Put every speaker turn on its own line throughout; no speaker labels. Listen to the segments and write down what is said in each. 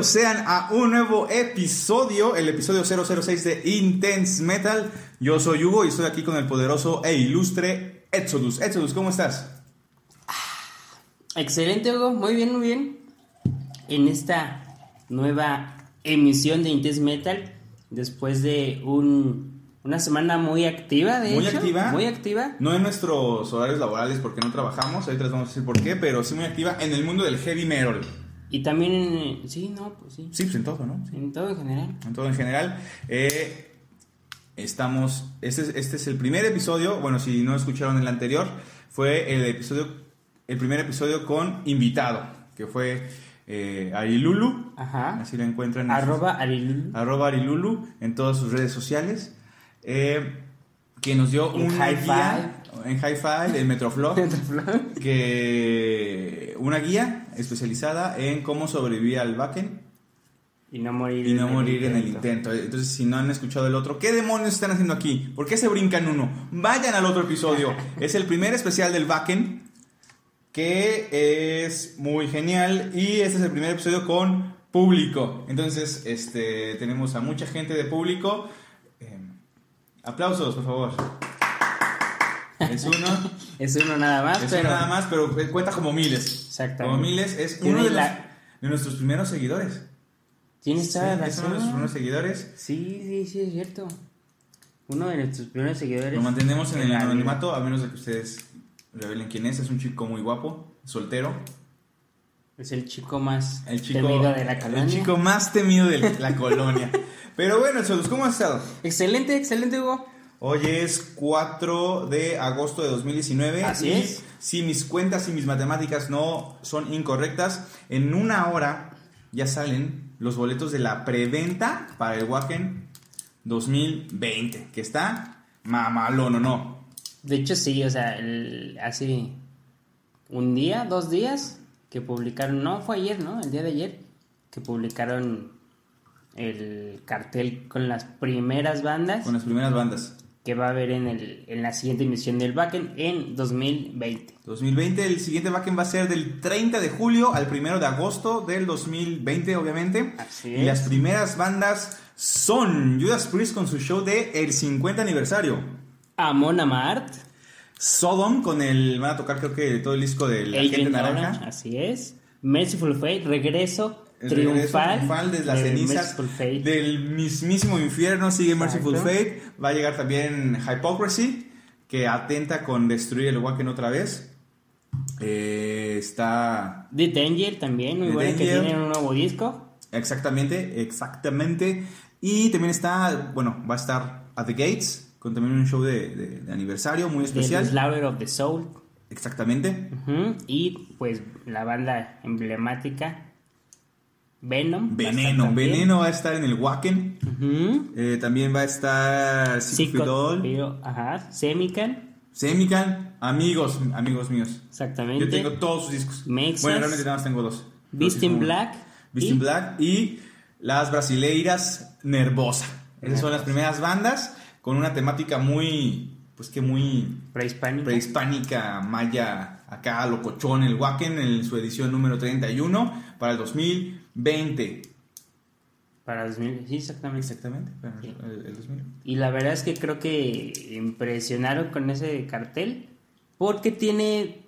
Bienvenidos sean a un nuevo episodio, el episodio 006 de Intense Metal. Yo soy Hugo y estoy aquí con el poderoso e ilustre Exodus. Exodus, ¿cómo estás?
Excelente, Hugo. Muy bien, muy bien. En esta nueva emisión de Intense Metal, después de un, una semana muy activa, de
Muy
hecho.
activa.
Muy activa.
No en nuestros horarios laborales porque no trabajamos, ahorita les vamos a decir por qué, pero sí muy activa en el mundo del heavy metal.
Y también, en- sí, no, pues sí.
Sí, pues en todo, ¿no?
En todo en general.
en todo en general. Eh, estamos, este es, este es el primer episodio, bueno, si no escucharon el anterior, fue el episodio, el primer episodio con invitado, que fue eh, Arilulu,
Ajá.
así lo encuentran en sus-
Arroba Arilul.
arroba Arilulu en todas sus redes sociales, eh, que nos dio un
Hi-Fi.
En Hi-Fi, el Metroflog, que una guía especializada en cómo sobrevivir al backend
Y no morir,
y no
en el
morir en el
intento.
intento. Entonces, si no han escuchado el otro, ¿qué demonios están haciendo aquí? ¿Por qué se brincan uno? Vayan al otro episodio. es el primer especial del backend que es muy genial y este es el primer episodio con público. Entonces, este tenemos a mucha gente de público. Eh, aplausos, por favor. Es uno,
Es uno nada más,
es
pero.
uno nada más, pero cuenta como miles.
Exactamente.
Como miles es uno de, los-
la-
de nuestros primeros seguidores.
Tienes toda
Sí, es uno de nuestros primeros seguidores.
Sí, sí, sí, es cierto. Uno de nuestros primeros seguidores.
Lo mantenemos en el anonimato, a menos de que ustedes revelen quién es. Es un chico muy guapo, soltero.
Es el chico más
El chico,
temido de la colonia.
el chico más temido de la colonia. Pero bueno, Solus, ¿cómo has estado?
Excelente, excelente, Hugo.
Hoy es 4 de agosto de 2019.
Así
y
es.
Si mis cuentas y mis matemáticas no son incorrectas, en una hora ya salen los boletos de la preventa para el Wacken 2020, que está mamalón o no.
De hecho, sí, o sea, el- hace un día, dos días que publicaron, no fue ayer, ¿no? El día de ayer, que publicaron el cartel con las primeras bandas
Con las primeras bandas.
Que va a haber en, el, en la siguiente emisión del Backend en 2020.
2020, el siguiente backend va a ser del 30 de julio al 1 de agosto del 2020, obviamente.
Así
Y
es.
las primeras bandas son Judas Priest con su show de el 50 aniversario.
Amon Amart,
Sodom con el. Van a tocar, creo que todo el disco de la gente naranja.
Orange, así es. Merciful Fate, regreso
El
triunfal,
triunfal desde las
de
cenizas del mismísimo infierno. Sigue Merciful
Exacto.
Fate. Va a llegar también Hypocrisy, que atenta con destruir el Wacken otra vez. Eh, está
The Danger también, muy
The
bueno, que
Danger.
tienen un nuevo disco.
Exactamente, exactamente. Y también está, bueno, va a estar At the Gates, con también un show de, de- de aniversario muy
The
especial.
Slaughter of the Soul.
Exactamente.
Y pues la banda emblemática Venom.
Veneno. Veneno va a estar en el Wacken. Eh, también va a estar
pero, Ajá. Semican.
Semican, amigos, amigos míos.
Exactamente.
Yo tengo todos sus discos.
Mexas.
Bueno, realmente nada más tengo dos.
Beast in Black.
Beast
y
in Black y las brasileiras Nervosa. Esas son las primeras bandas con una temática muy, pues que muy
Prehispánica.
prehispánica, maya, acá locochón, el Wacken en su edición número 31 para el 2020.
Para 2000. Sí, exactamente.
Exactamente, para
Sí.
el, el 2000.
Y la verdad es que creo que impresionaron con ese cartel porque tiene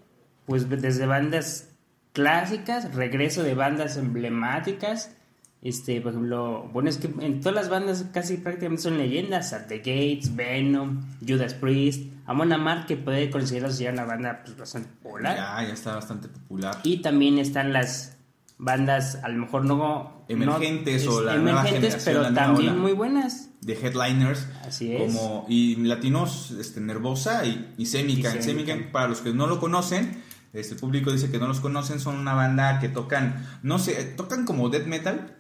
pues desde bandas clásicas, regreso de bandas emblemáticas, este, por ejemplo, bueno, es que en todas las bandas casi prácticamente son leyendas, At the Gates, Venom, Judas Priest, Amon Amarth que puede considerarse ya una banda pues, bastante popular.
Ya, ya está bastante popular.
Y también están las bandas a lo mejor no
Emergentes
no-
o la
es-
nueva
emergentes,
generación,
pero
la nueva
también muy buenas.
de headliners
Así es.
como y latinos este Nervosa y, y Semican.
Y Semican.
Para los que no lo conocen este público dice que no los conocen son una banda que tocan no sé tocan como death metal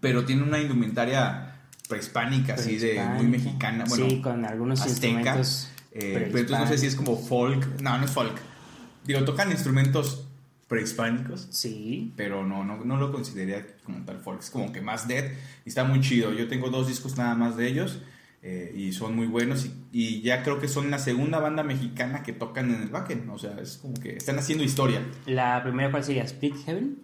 pero tienen una indumentaria prehispánica así de muy mexicana bueno
sí, con algunos
azteca
instrumentos.
eh, pero entonces no sé si es como folk no no es folk digo tocan instrumentos prehispánicos
Sí.
pero no, no, no lo consideraría como tal folk. Es como que más dead y está muy chido. Yo tengo dos discos nada más de ellos eh, y son muy buenos y, y ya creo que son la segunda banda mexicana que tocan en el backend. O sea, es como que están haciendo historia.
La primera, ¿cuál sería? Split Heaven.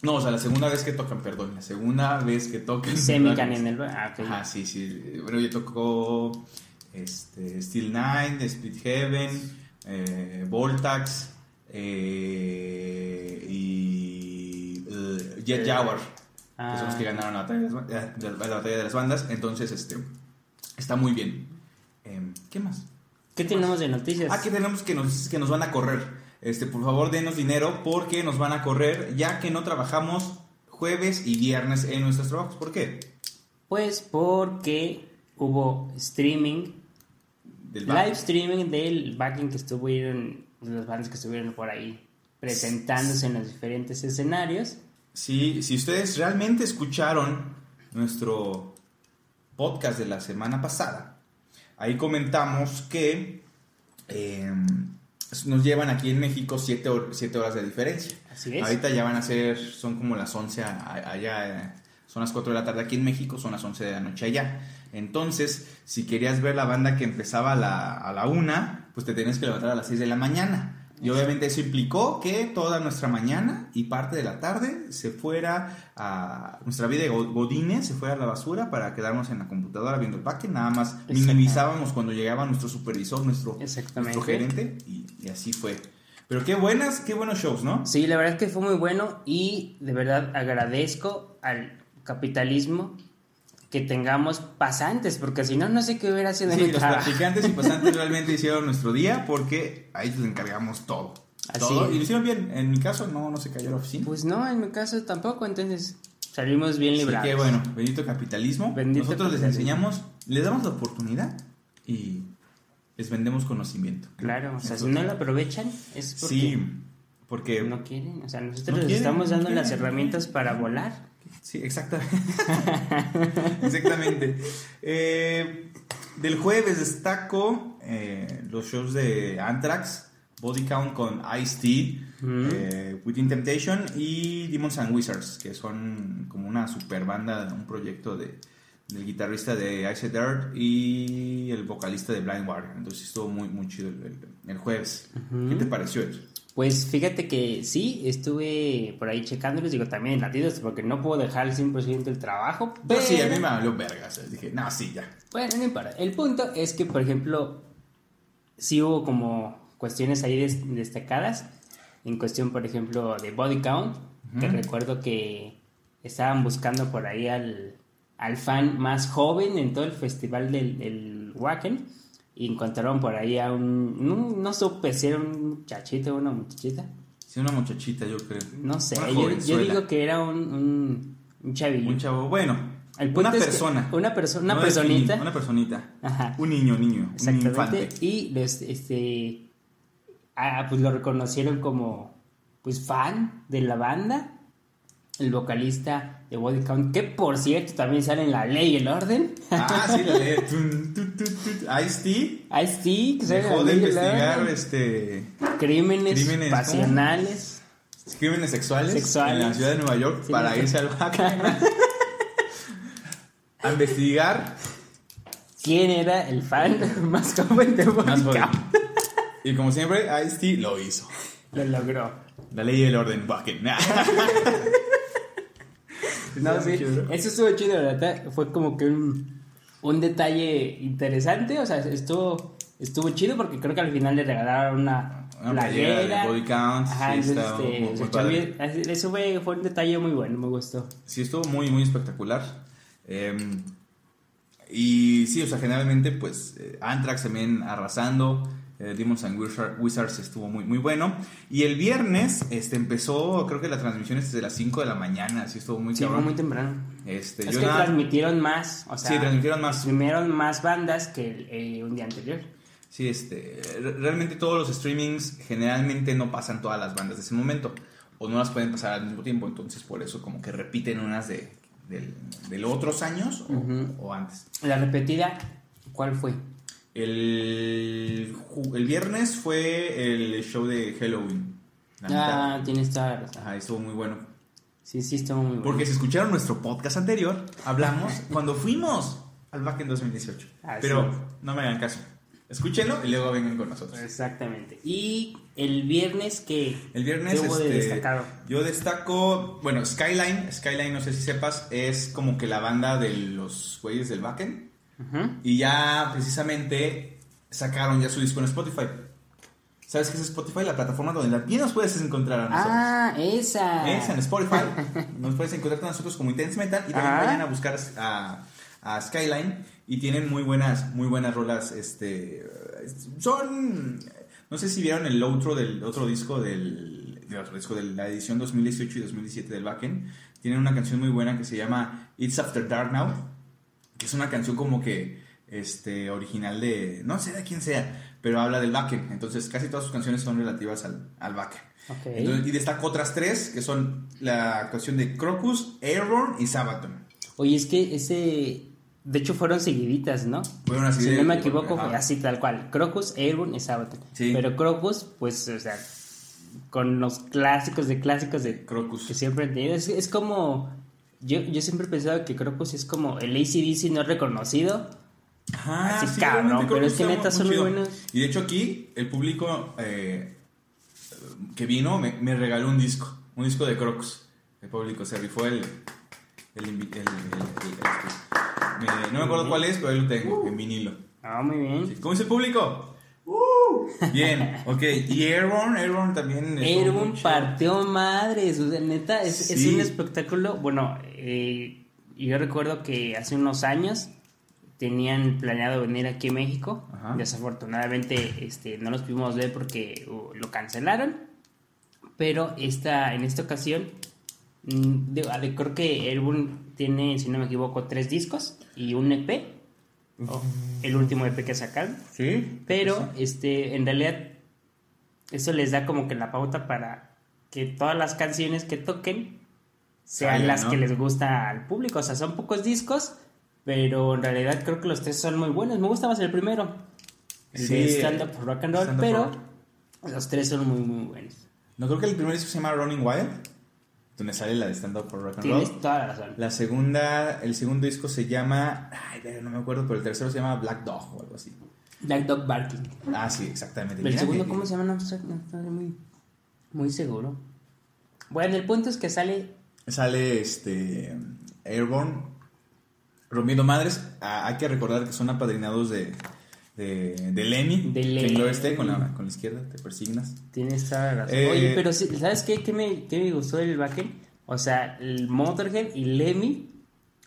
No, o sea, la segunda vez que tocan, perdón, la segunda vez que tocan.
Semican en el. Ah.
Ajá, sí, sí. Bueno, yo tocó este, Steel Nine, Split Heaven, eh, Voltax eh, y eh, Jet
Eh,
Jaguar, que
ah.
son los que ganaron la batalla de las, ba- eh, la batalla de las bandas. Entonces, este, está muy bien. Em, ¿Qué más?
¿Qué tenemos de noticias?
Ah, que tenemos que nos, que nos van a correr. Este, por favor, denos dinero porque nos van a correr ya que no trabajamos jueves y viernes en nuestros trabajos. ¿Por qué?
Pues porque hubo streaming,
Del
live streaming del backing que estuvieron, de las bandas que estuvieron por ahí presentándose en los diferentes escenarios.
Sí, si ustedes realmente escucharon nuestro podcast de la semana pasada, ahí comentamos que eh, nos llevan aquí en México 7 horas de diferencia.
Así es.
Ahorita ya van a ser, son como las 11 a- a- allá, son las 4 de la tarde aquí en México, son las 11 de la noche allá. Entonces, si querías ver la banda que empezaba a la, a la 1, pues te tenías que levantar a las 6 de la mañana. Y obviamente eso implicó que toda nuestra mañana y parte de la tarde se fuera a nuestra vida de go- godines, se fuera a la basura para quedarnos en la computadora viendo el paquete. Nada más minimizábamos cuando llegaba nuestro supervisor, nuestro, nuestro gerente, y, y así fue. Pero qué buenas, qué buenos shows, ¿no?
Sí, la verdad es que fue muy bueno y de verdad agradezco al capitalismo que tengamos pasantes, porque si no, no sé qué hubiera sido
Sí,
mi
los
trabajo.
practicantes y pasantes realmente hicieron nuestro día porque a ellos les encargamos todo.
Así
todo. Y lo hicieron bien. En mi caso no, no se cayó la oficina.
Pues no, en mi caso tampoco, entonces salimos bien
Así
librados.
que bueno, bendito capitalismo.
Bendito
Nosotros les enseñamos, les damos la oportunidad y les vendemos conocimiento.
Claro, o sea, si no lo aprovechan es porque
Sí, porque...
no quieren. O sea, nosotros
No
les
quieren,
estamos
no
dando las herramientas para volar.
Sí, exactamente. exactamente. Eh, del jueves destaco eh, los shows de Anthrax, Body Count con Ice-T,
Ujú.
eh, Within Temptation y Demons and Wizards, que son como una super banda, un proyecto de, del guitarrista de Ice Dirt y el vocalista de Blind Warrior. Entonces estuvo muy, muy chido el, el- el jueves. ¿Qué te pareció eso?
Pues fíjate que sí, estuve por ahí checándolos, digo también en latidos, porque no puedo dejar al 100% el trabajo.
Pero sí, a mí me valió verga. o sea, dije, no, sí, ya.
Bueno, no importa. El punto es que, por ejemplo, sí hubo como cuestiones ahí des- destacadas. En cuestión, por ejemplo, de body count, que
Ujú.
recuerdo que estaban buscando por ahí al, al fan más joven en todo el festival del, del Wacken. Y encontraron por ahí a un. No, no supe si era un muchachito o una muchachita.
Sí, una muchachita, yo creo.
No sé. Yo, digo que era un, un, un chavillo.
Un chavo, bueno,
El
una
es que-
persona.
una perso- una
No
personita.
Una personita.
Ajá.
Un niño, niño. Un
Exactamente.
infante.
Y les, este, ah, pues lo reconocieron como pues fan de la banda. El vocalista de Body Count, que por cierto también sale en La Ley y el Orden.
Ah, sí, la ley. Ice-T
Ice-T, que sale en
dejó
La
de
Ley
investigar
Orden.
este,
Crímenes,
crímenes, ¿cómo?
pasionales.
crímenes sexuales,
Sexuales.
en la ciudad de Nueva York
Sí,
para
no.
irse al a investigar
¿Quién era el fan más joven de Body
más joven.
Count?
Y como siempre, Ice-T lo hizo.
Lo logró.
La ley y el orden, Bucket.
No, sí, eso estuvo chido, la verdad. Fue como que un, un detalle interesante. O sea, estuvo, estuvo chido porque creo que al final le regalaron una,
Una playera
playera.
de Body Count,
Ajá,
sí,
entonces,
está
este,
muy- muy
se
padre.
echó bien. Así- Eso fue, fue un detalle muy bueno, me gustó.
Sí, estuvo muy, muy espectacular. Eh, y sí, o sea, generalmente, pues, eh, Anthrax también arrasando. Eh, Demons and Wizard- Wizards estuvo muy, muy bueno. Y el viernes este, empezó, creo que la transmisión es desde las 5 de la mañana, así estuvo muy
Sí,
cabrón.
muy temprano.
Este,
Es
yo
que
nada-
transmitieron más, o sea,
Sí, transmitieron más.
Transmitieron más bandas que el- eh, un día anterior.
Sí, este, re- realmente todos los streamings generalmente no pasan todas las bandas de ese momento. O no las pueden pasar al mismo tiempo. Entonces, por eso como que repiten unas de, del- de los otros años o antes.
La repetida, ¿cuál fue?
El, el viernes fue el show de Halloween. La.
Ah, tienes toda la razón.
Ajá, estuvo muy bueno.
Sí, sí, estuvo muy bueno.
Porque si escucharon nuestro podcast anterior, hablamos cuando fuimos al back en 2018.
Ah,
Pero no me hagan caso. Escúchenlo y luego vengan con nosotros.
Exactamente. Y el viernes que
El viernes
hubo de
este,
destacado?
yo destaco, bueno, Skyline, Skyline no sé si sepas, es como que la banda de los güeyes del backend Y ya precisamente sacaron ya su disco en Spotify. ¿Sabes qué es Spotify? La plataforma donde también nos puedes encontrar a nosotros.
Ah, esa.
Es en Spotify. Nos puedes encontrar a nosotros como Intense Metal y también vayan a buscar a, a Skyline y tienen muy buenas, muy buenas rolas. Este, son, no sé si vieron el otro del otro disco del, del otro disco de la edición 2018 y 2017 del Backen. Tienen una canción muy buena que se llama It's After Dark Now, que es una canción como que este original de no sé de quién sea, pero habla del Backen. Entonces casi todas sus canciones son relativas al, al Backen.
Ok.
Entonces, y destaco otras tres, que son la actuación de Crocus, Airborne y Sabaton.
Oye, es que ese. De hecho, fueron seguiditas, ¿no?
Fueron así
si
de-
no me equivoco, fue así tal cual. Crocus, Airborne y Sabaton.
Sí.
Pero Crocus, pues, o sea, con los clásicos de clásicos de
Crocus.
que siempre he tenido. Es, es como. Yo, yo siempre he pensado que Crocus es como el ACDC no reconocido.
Ajá,
Así, cabrón, pero es que neta son muy buenos.
Y de hecho aquí, el público eh, que vino me, me regaló un disco, un disco de Crocus. El público se rifó el... el, el- el- el-. Me- no me acuerdo cuál es, pero ahí lo tengo, en vinilo.
Ah, muy bien.
¿Cómo es el público? Bien, ok. Y Airborne, Airborne también...
Airborne partió madres, o sea, neta, es, es
Sí.
un espectáculo. Bueno, eh, yo recuerdo que hace unos años tenían planeado venir aquí a México.
Ajá.
Desafortunadamente este, no los pudimos ver porque uh, lo cancelaron. Pero esta, en esta ocasión, mm, de- creo que Airborne tiene, si no me equivoco, tres discos y un EP. o el último EP que sacaron.
Sí.
Pero este, en realidad, eso les da como que la pauta para que todas las canciones que toquen sean las
¿no?
que les gusta al público. O sea, son pocos discos, pero en realidad creo que los tres son muy buenos. Me gusta más el primero, el
Sí,
de Stand Up for Rock and Roll, pero
for
los tres son muy, muy buenos.
No creo que el primer disco se llama Running Wild, donde sale la de Stand Up for Rock and Roll.
Tienes toda la razón.
La segunda, el segundo disco se llama, ay, no me acuerdo, pero el tercero se llama Black Dog o algo así.
Black Dog Barking.
Ah, sí, exactamente.
El
Mira
segundo,
que-
¿cómo se llama? No estoy muy, muy seguro. Bueno, el punto es que sale
Sale este Airborne rompiendo madres. Ah, hay que recordar que son apadrinados de, de, de Lemmy.
De
Que esté con la, con la izquierda, te persignas.
Tienes toda la razón.
Eh,
Oye, pero sí, ¿sabes qué? ¿Qué me, qué me gustó del backend? O sea, el Motorhead y Lemmy.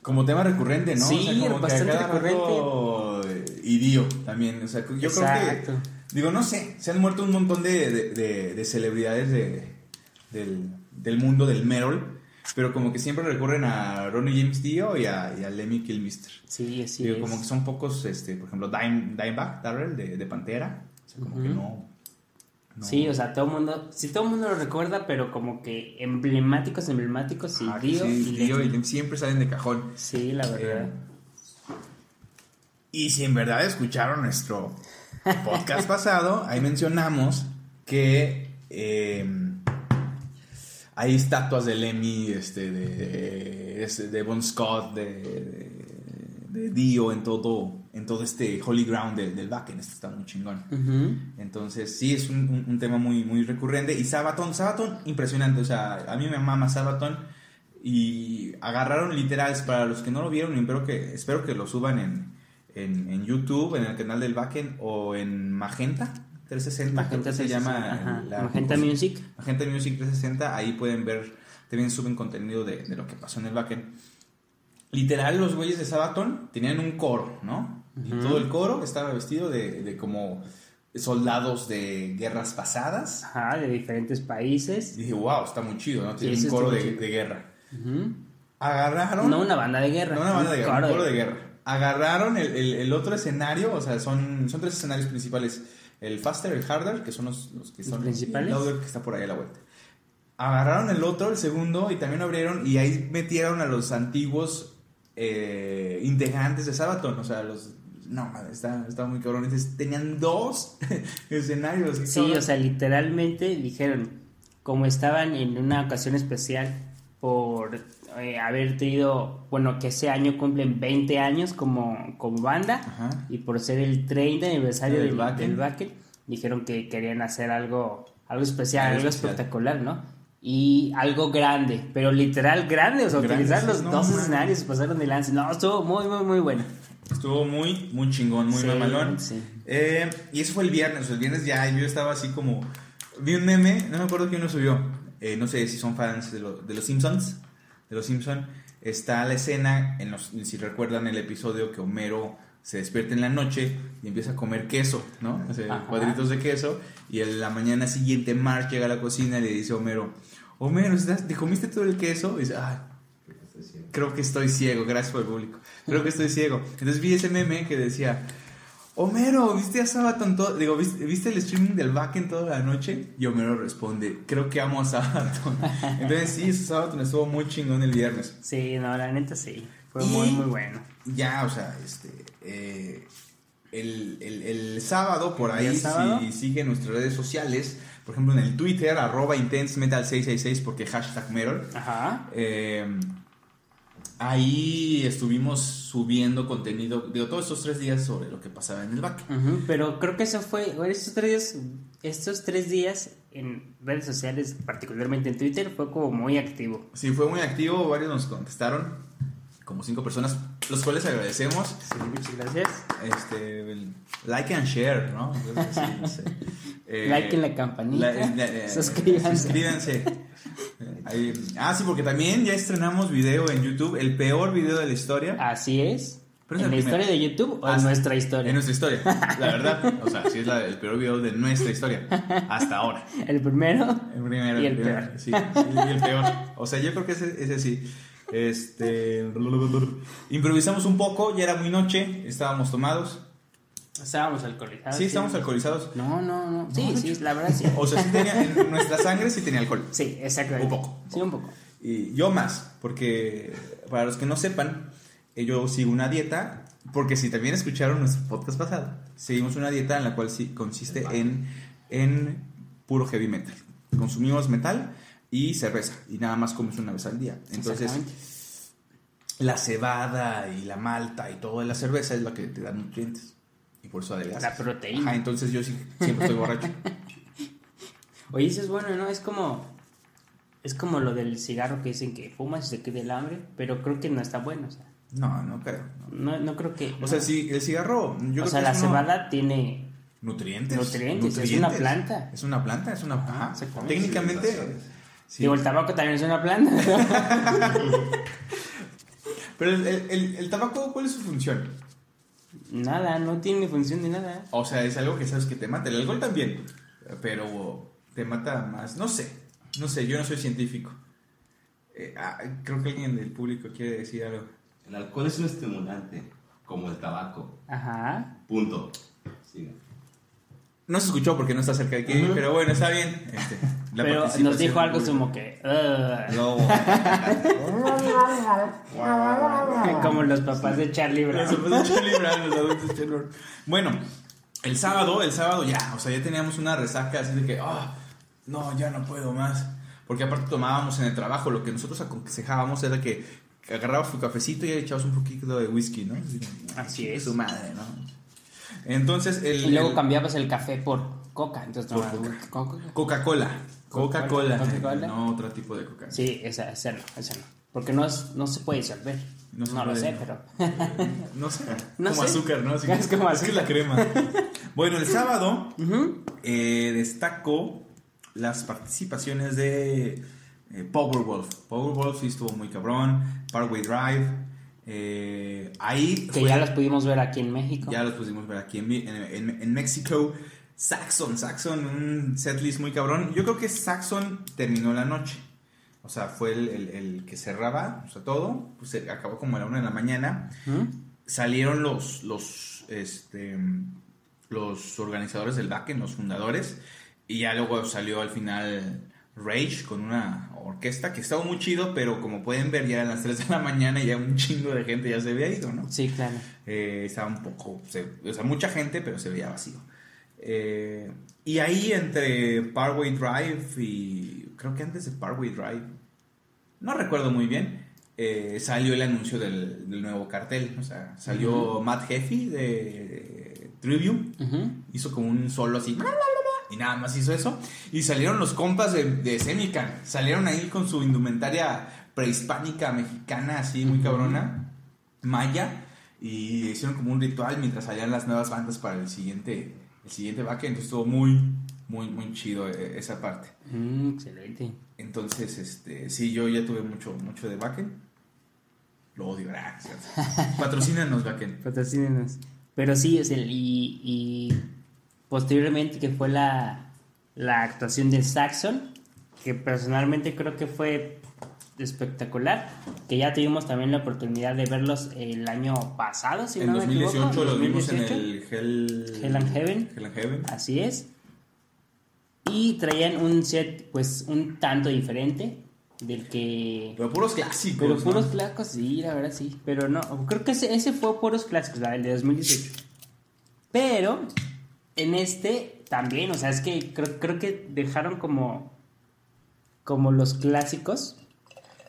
Como tema recurrente, ¿no?
Sí,
como que a
bastante
rato, eh, Y Dio también. O sea, yo
Exacto.
creo que. Digo, no sé, se han muerto un montón de, de, de- de celebridades de, del, del mundo del metal. Pero como que siempre recurren a Ronnie James Dio y a, y a Lemmy Kilmister.
Sí, así
Digo,
es.
como que son pocos, este, por ejemplo, Dime, Dimebag Darrell de, de Pantera. O sea, como que no, no.
Sí, o sea, todo el mundo, sí, todo el mundo lo recuerda, pero como que emblemáticos, emblemáticos, sí,
Ah,
Dio
sí,
y
Dio y.
Lemmy
siempre salen de cajón.
Sí, la verdad.
Eh, Y si en verdad escucharon nuestro podcast pasado, ahí mencionamos que eh, hay estatuas de Lemmy, este, de, de, de Bon Scott, de, de, de Dio en todo, en todo este holy ground del, del Backen. Esto está muy chingón. Entonces, sí, es un, un- un tema muy, muy recurrente. Y Sabaton, Sabaton, impresionante. O sea, a mí me mama Sabaton. Y agarraron literal, para los que no lo vieron, espero que, espero que lo suban en, en, en YouTube, en el canal del Backen o en Magenta 360. creo
Magenta
que se
360,
llama. la-
Magenta Music.
Magenta Music 360, ahí pueden ver, también suben contenido de, de lo que pasó en el backend. Literal, los güeyes de Sabaton tenían un coro, ¿no? Y todo el coro estaba vestido de, de como soldados de guerras pasadas.
Ajá, de diferentes países.
Y dije, wow, está muy chido, ¿no? Tiene
Sí,
un coro de, guerra. Agarraron.
No una banda de guerra.
No una banda de guerra,
coro
un coro de guerra. Agarraron el, el- el otro escenario, o sea, son, son tres escenarios principales. El Faster, el Harder, que son los, los que
¿Los
son
principales?
El Louder, que está por ahí a la vuelta. Agarraron el otro, el segundo, y también abrieron, y ahí metieron a los antiguos eh, integrantes de Sabaton, o sea, los... No, está, está muy cabrón. Entonces, tenían dos escenarios.
Sí,
cabrón.
o sea, literalmente dijeron, como estaban en una ocasión especial por eh, haber tenido, bueno, que ese año cumplen 20 años como, como banda
Ajá.
y por ser el 30 aniversario
Del
del,
Wacken,
dijeron que querían hacer algo, algo especial,
Algo
algo,
especial.
espectacular, ¿no? Y algo grande, pero literal grande, o sea, utilizar los
no,
dos
man.
escenarios y pasaron de lance. No, estuvo muy, muy, muy bueno.
Estuvo muy, muy chingón, muy
Sí,
mamalón.
sí.
Eh, y eso fue el viernes. el viernes ya yo estaba así como. Vi un meme, no me acuerdo quién lo subió. Eh, no sé si son fans de, lo- de los Simpsons. De los Simpsons. Está la escena, en los, si recuerdan el episodio, que Homero se despierta en la noche y empieza a comer queso, ¿no? O sea, cuadritos de queso. Y en la mañana siguiente, Marge llega a la cocina y le dice a Homero: Homero, ¿estás- ¿te comiste todo el queso? Y dice: Ah, creo que estoy ciego, gracias por el público. Creo que estoy ciego. Entonces vi ese meme que decía, Homero, ¿viste a Sabaton todo? Digo, ¿viste, ¿viste el streaming del Backen toda la noche? Y Homero responde, creo que amo a Sabaton. Entonces sí, ese Sabaton estuvo muy chingón el viernes.
Sí, no, la neta sí. Fue
Y-
muy, muy bueno.
Ya, o sea, este... eh, el, el- el sábado, por
¿El
ahí,
sábado?
si siguen nuestras redes sociales, por ejemplo en el Twitter, arroba intensemetal666, porque hashtag Metal,
Ajá.
Eh, ahí estuvimos subiendo contenido, digo, todos estos tres días sobre lo que pasaba en el back.
Pero creo que eso fue, estos tres días, estos tres días en redes sociales, particularmente en Twitter, fue como muy activo.
Sí, fue muy activo, varios nos contestaron, como cinco personas, los cuales agradecemos.
Sí, muchas gracias.
Este, like and share, ¿no? Entonces, sí, no sé. Eh,
Like en la campanita.
la- la- eh,
Suscríbanse.
suscríbanse. Ahí- ah, sí, porque también ya estrenamos video en YouTube, el peor video de la historia.
Así es.
Pero
¿En
el
la historia de YouTube o
Ah,
en nuestra historia?
En nuestra historia, la verdad. O sea, sí es la- el peor video de nuestra historia. Hasta ahora.
El primero.
El primero.
Y el
primero,
peor.
Sí, y el peor. O sea, yo creo que ese, ese sí. Este. Improvisamos un poco, ya era muy noche, estábamos tomados.
Estábamos alcoholizados.
Sí, estábamos alcoholizados.
No, no, no. Sí, sí, la verdad sí.
O sea, sí tenía, en nuestra sangre sí tenía alcohol.
Sí, exacto.
Un poco.
Sí, un poco.
Y yo más, porque para los que no sepan, eh, yo sigo una dieta, porque si también escucharon nuestro podcast pasado, seguimos una dieta en la cual sí consiste en, en puro heavy metal. Consumimos metal y cerveza, y nada más comes una vez al día. Entonces,
Exactamente.
la cebada y la malta y toda la cerveza es la que te da nutrientes. Y por eso adelgazas.
La proteína.
Ajá, entonces yo sí, siempre estoy borracho.
Oye, eso es bueno, ¿no? Es como. Es como lo del cigarro que dicen que fumas y se queda el hambre, pero creo que no está bueno, o sea.
No, no creo. no.
No, no creo que.
O sea, sí, el cigarro, yo creo
o sea,
que
la cebada tiene.
Nutrientes.
Nutrientes, es una planta.
Es una planta, es una.
Ajá,
Ajá.
exactamente.
Técnicamente. sí.
Digo, el tabaco también es una planta.
Pero el, el- el- el tabaco, ¿cuál es su función?
Nada, no tiene función de nada.
O sea, es algo que sabes que te mata. El alcohol también. Pero te mata más. No sé. No sé, yo no soy científico. Eh, ah, creo que alguien del público quiere decir algo.
El alcohol es un estimulante, como el tabaco.
Ajá.
Punto. Sí.
No se escuchó porque no está cerca de aquí, pero bueno, está bien. Este, la
Pero nos dijo algo
público.
como que. "Ugh",
No.
como los papás de Charlie Brown.
Eso, pues, Charlie Brown, los adultos Charlie Brown. Bueno, el sábado, el sábado ya, o sea, ya teníamos una resaca así de que, ah, no, ya no puedo más. Porque aparte tomábamos en el trabajo, lo que nosotros aconsejábamos era que, agarrabas tu cafecito y le echabas un poquito de whisky, ¿no? Así,
Así
"Chingue
es.
Su madre, ¿no? Entonces, el.
Y luego
el-
cambiabas el café por coca. Entonces,
Por
no,
Coca.
Coca.
Coca-Cola. Coca-Cola.
Coca-Cola.
No otro tipo de Coca.
Sí, esa, esa no, esa no. Porque no, es, no se puede disolver.
No
No, lo sé,
no.
pero.
No sé.
No
como
sé.
azúcar, ¿no? Así
Es como
es que
azúcar.
la crema. bueno, el sábado eh, destaco las participaciones de eh, Powerwolf. Powerwolf sí estuvo muy cabrón. Parkway Drive. Eh, ahí
Que
fue-
ya los pudimos ver aquí en México.
ya los pudimos ver aquí en, en, en- en México. Saxon, Saxon, un setlist muy cabrón. Yo creo que Saxon terminó la noche. O sea, fue el, el- el que cerraba, o sea, todo. Pues se acabó como a la una de la mañana.
¿Mm?
Salieron los, los, este, los organizadores del backend, los fundadores. Y ya luego salió al final Rage con una orquesta que estaba muy chido, pero como pueden ver, ya eran las 3 de la mañana y ya un chingo de gente ya se había ido, ¿no?
Sí, claro.
Eh, estaba un poco, se- o sea, mucha gente, pero se veía vacío. Eh, y ahí entre Parkway Drive y creo que antes de Parkway Drive, no recuerdo muy bien, eh, salió el anuncio del, del nuevo cartel. O sea, salió Matt Heffy de Trivium,
Ujú.
hizo como un solo así, y nada más hizo eso. Y salieron los compas de, de Semican, salieron ahí con su indumentaria prehispánica mexicana, así muy cabrona, maya, y hicieron como un ritual mientras salían las nuevas bandas para el siguiente, el siguiente baque. Entonces estuvo muy, muy, muy chido eh, esa parte.
Mm, excelente.
Entonces, este, sí, yo ya tuve mucho, mucho de backend. Lo odio, gracias. Patrocínanos backend.
Patrocínenos. Pero sí, es el, y, y posteriormente que fue la, la actuación de Saxon, que personalmente creo que fue espectacular, que ya tuvimos también la oportunidad de verlos el año pasado, si
en
no me
2018
equivoco,
lo vimos en
2018.
el Hell,
Hell and Heaven.
Hell and Heaven.
Así es. Y traían un set, pues, un tanto diferente del que...
Pero puros clásicos.
Pero
¿no?
puros clásicos, sí, la verdad sí. Pero no, creo que ese, ese fue puros clásicos, la del de 2018. Pero en este también, o sea, es que creo, creo que dejaron como, como los clásicos.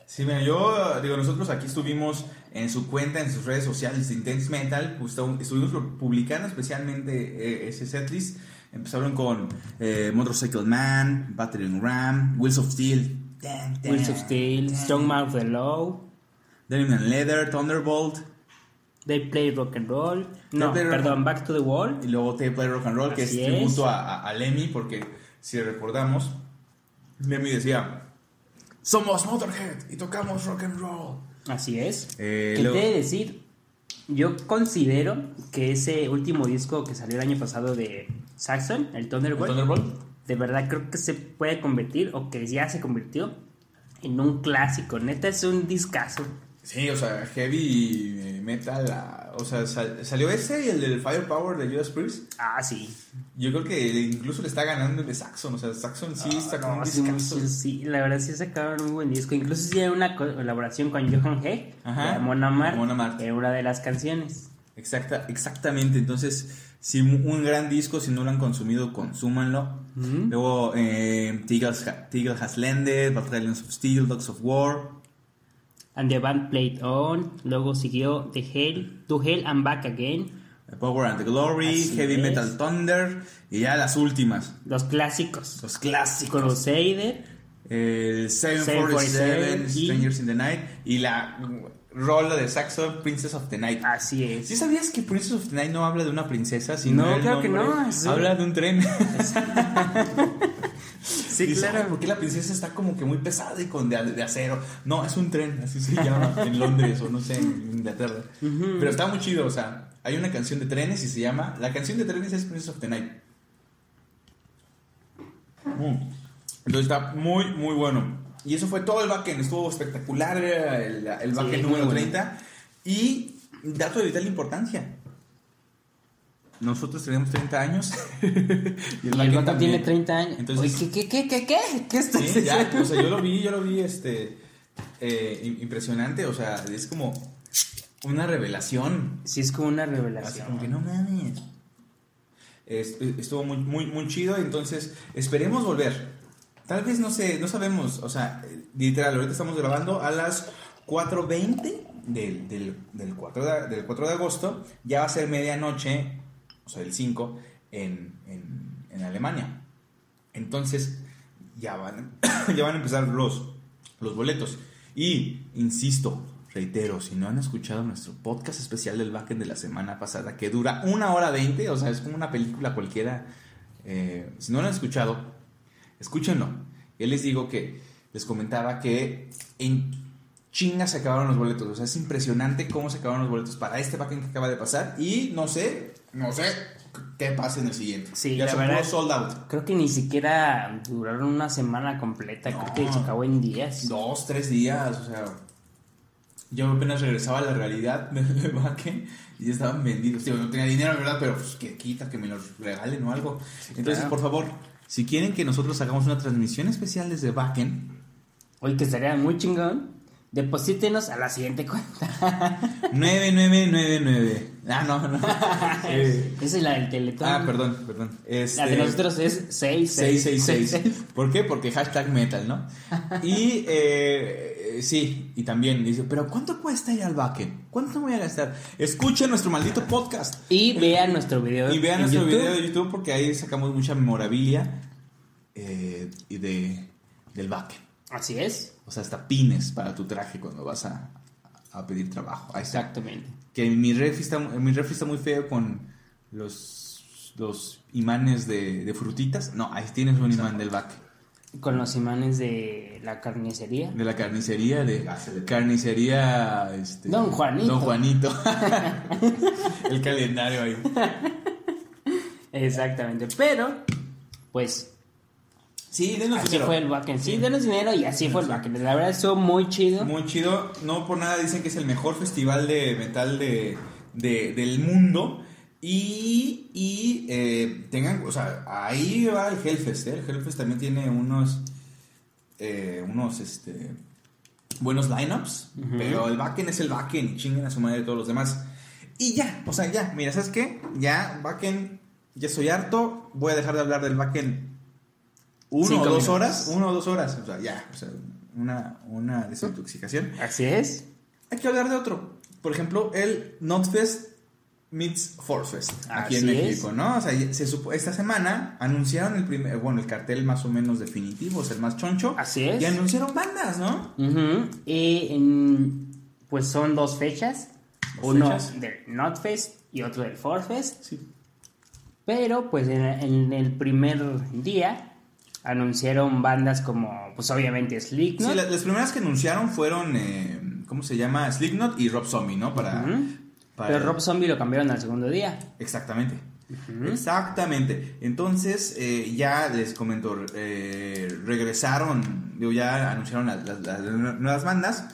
Sí, mira, yo digo, nosotros aquí estuvimos en su cuenta, en sus redes sociales de Intense Metal, pues, estuvimos publicando especialmente eh, ese setlist. Empezaron con eh, Motorcycle Man, Battering Ram, Wheels of Steel,
Wheels of Steel, Strong Mouth the Low,
Leather, Thunderbolt,
They Play Rock and Roll. No, perdón, Back to the Wall.
y luego Tape Play Rock and Roll, que
Así
es
es.
tributo a, a, Lemmy, porque si recordamos, Lemmy decía, somos Motorhead y tocamos rock and roll.
Así es.
Eh,
que
luego-
te decir, yo considero que ese último disco que salió el año pasado de Saxon, el
¿El
Thunderbolt,
Thunderbolt?
de verdad creo que se puede convertir, o que ya se convirtió, en un clásico. Neta es un discazo.
Sí, o sea, heavy metal, ah, o sea, sal- salió ese y el del Firepower de Judas Priest.
Ah, sí.
Yo creo que incluso le está ganando el de Saxon, o sea, Saxon sí está como un
Ah, No, sí, sí, sí, la verdad sí sacaron un buen disco. Incluso sí hay una co- colaboración con Johan Heck,
Ajá,
de Mon Amarth,
Mon Amarth.
en una de las canciones.
Exacta, exactamente, entonces, sí, un gran disco, si no lo han consumido, consúmanlo. Luego, eh, Teagle, Teagle Has Landed, Battalions of Steel, Dogs of War.
And the band played on. Luego siguió The Hell, To Hell and Back Again.
Power and the Glory,
Así
Heavy
es.
Metal Thunder y ya las últimas,
Los clásicos.
los clásicos.
Crusader.
El
747
747,
y-
Strangers in the Night y la rola de saxo Princess of the Night.
Así es.
¿Sí sabías que Princess of the Night no habla de una princesa? Sino
No, claro que no, es-
Habla de un tren.
Sí,
Dice,
claro.
"Ay, ¿Por qué la princesa está como que muy pesada y con de, de acero? No, es un tren, así se llama en Londres o no sé, en Inglaterra. Pero está muy chido, o sea, hay una canción de trenes y se llama. La canción de trenes es Princess of the Night. Mm. Entonces está muy, muy bueno. Y eso fue todo el backend, estuvo espectacular el, el backend número
bueno.
30. Y dato de vital importancia. Nosotros tenemos 30 años. y
Y el
backend
vato tiene
también.
30 años.
Entonces-
Oye, ¿qué, qué, qué, qué, qué? ¿Qué estás
Sí, ya, o sea, yo lo vi, yo lo vi, este, eh, im- impresionante, o sea, es como una revelación,
Sí, es como una
así
revelación.
como que no mames. Es- estuvo muy, muy, muy chido, entonces esperemos volver. Tal vez no sé, no sabemos, o sea, literal, ahorita estamos grabando a las 4.20 del, del, del, 4 de, del 4 de agosto, ya va a ser medianoche, o sea, el 5, en, en, en Alemania. Entonces, ya van, ya van a empezar los, los boletos. Y, insisto, reitero, si no han escuchado nuestro podcast especial del backend de la semana pasada, que dura una hora veinte, o sea, es como una película cualquiera. eh, si no lo han escuchado, escúchenlo. Yo les digo que, les comentaba que en chinga se acabaron los boletos. O sea, es impresionante cómo se acabaron los boletos para este backend que acaba de pasar. Y no sé, no sé qué pasa en el siguiente.
Sí,
ya
la
son
verdad-
sold out.
Creo que ni siquiera duraron una semana completa.
No.
Creo que se acabó en días.
Dos, tres días, o sea. Yo apenas regresaba a la realidad de Backend y ya estaban vendidos. Digo, no tenía dinero, ¿verdad? Pero pues que quita, que me los regalen o algo. Entonces,
claro.
por favor, si quieren que nosotros hagamos una transmisión especial desde Backend,
Oye, que estaría muy chingón deposítenos a la siguiente cuenta.
9999. Ah, no, no. Eh,
Esa es la del Teletón.
ah, perdón, perdón.
La de
Este,
nosotros es 666.
666. ¿Por qué? Porque hashtag metal, ¿no? Y eh, sí, y también dice, pero ¿cuánto cuesta ir al backend? ¿Cuánto voy a gastar? Escuchen nuestro maldito podcast.
Y vean nuestro video.
Y vean nuestro
YouTube.
video de YouTube porque ahí sacamos mucha memorabilia eh, y de, del backend.
Así es.
O sea, hasta pines para tu traje cuando vas a, a pedir trabajo. Ahí.
Exactamente.
Que mi refri está, mi refri está muy feo con los, los imanes de, de frutitas. No, ahí tienes un imán del back.
Con los imanes de la carnicería.
De la carnicería, de carnicería. Este,
Don Juanito.
Don Juanito. El calendario ahí.
Exactamente. Pero, pues,
Sí, denos
así
dinero.
fue el backend. Sí, denos dinero y así fue el backend. La verdad, estuvo muy chido.
Muy chido. No por nada dicen que es el mejor festival de metal de, de- del mundo. Y, y eh, tengan, o sea, ahí va el Hellfest. ¿eh? El Hellfest también tiene unos, eh, unos, este, buenos lineups. Pero el backend es el backend y chinguen a su madre todos los demás. Y ya, o sea, ya, mira, ¿sabes qué? Ya, backend, ya soy harto. Voy a dejar de hablar del backend uno
Cinco
o dos
minutos.
horas. Uno o dos horas. O sea, ya, o sea, una, una desintoxicación.
Así es.
Hay que hablar de otro. Por ejemplo, el Notfest meets Forcefest aquí en México,
es.
¿no? O sea, se supo- esta semana anunciaron el primer, bueno, el cartel más o menos definitivo, es el más choncho.
Así es.
Y anunciaron bandas, ¿no?
Ujú. Y en- pues son dos fechas.
Dos
uno
fechas.
del Notfest y otro del Forfest.
Sí.
Pero pues en, en el primer día anunciaron bandas como, pues obviamente Slipknot.
Sí, la- las primeras que anunciaron fueron, eh, ¿cómo se llama? Slipknot y Rob Zombie, ¿no? Para,
Pero Rob Zombie lo cambiaron al segundo día.
Exactamente. Exactamente. Entonces, eh, ya les comento, eh, regresaron, digo, ya anunciaron las, las- las nuevas bandas.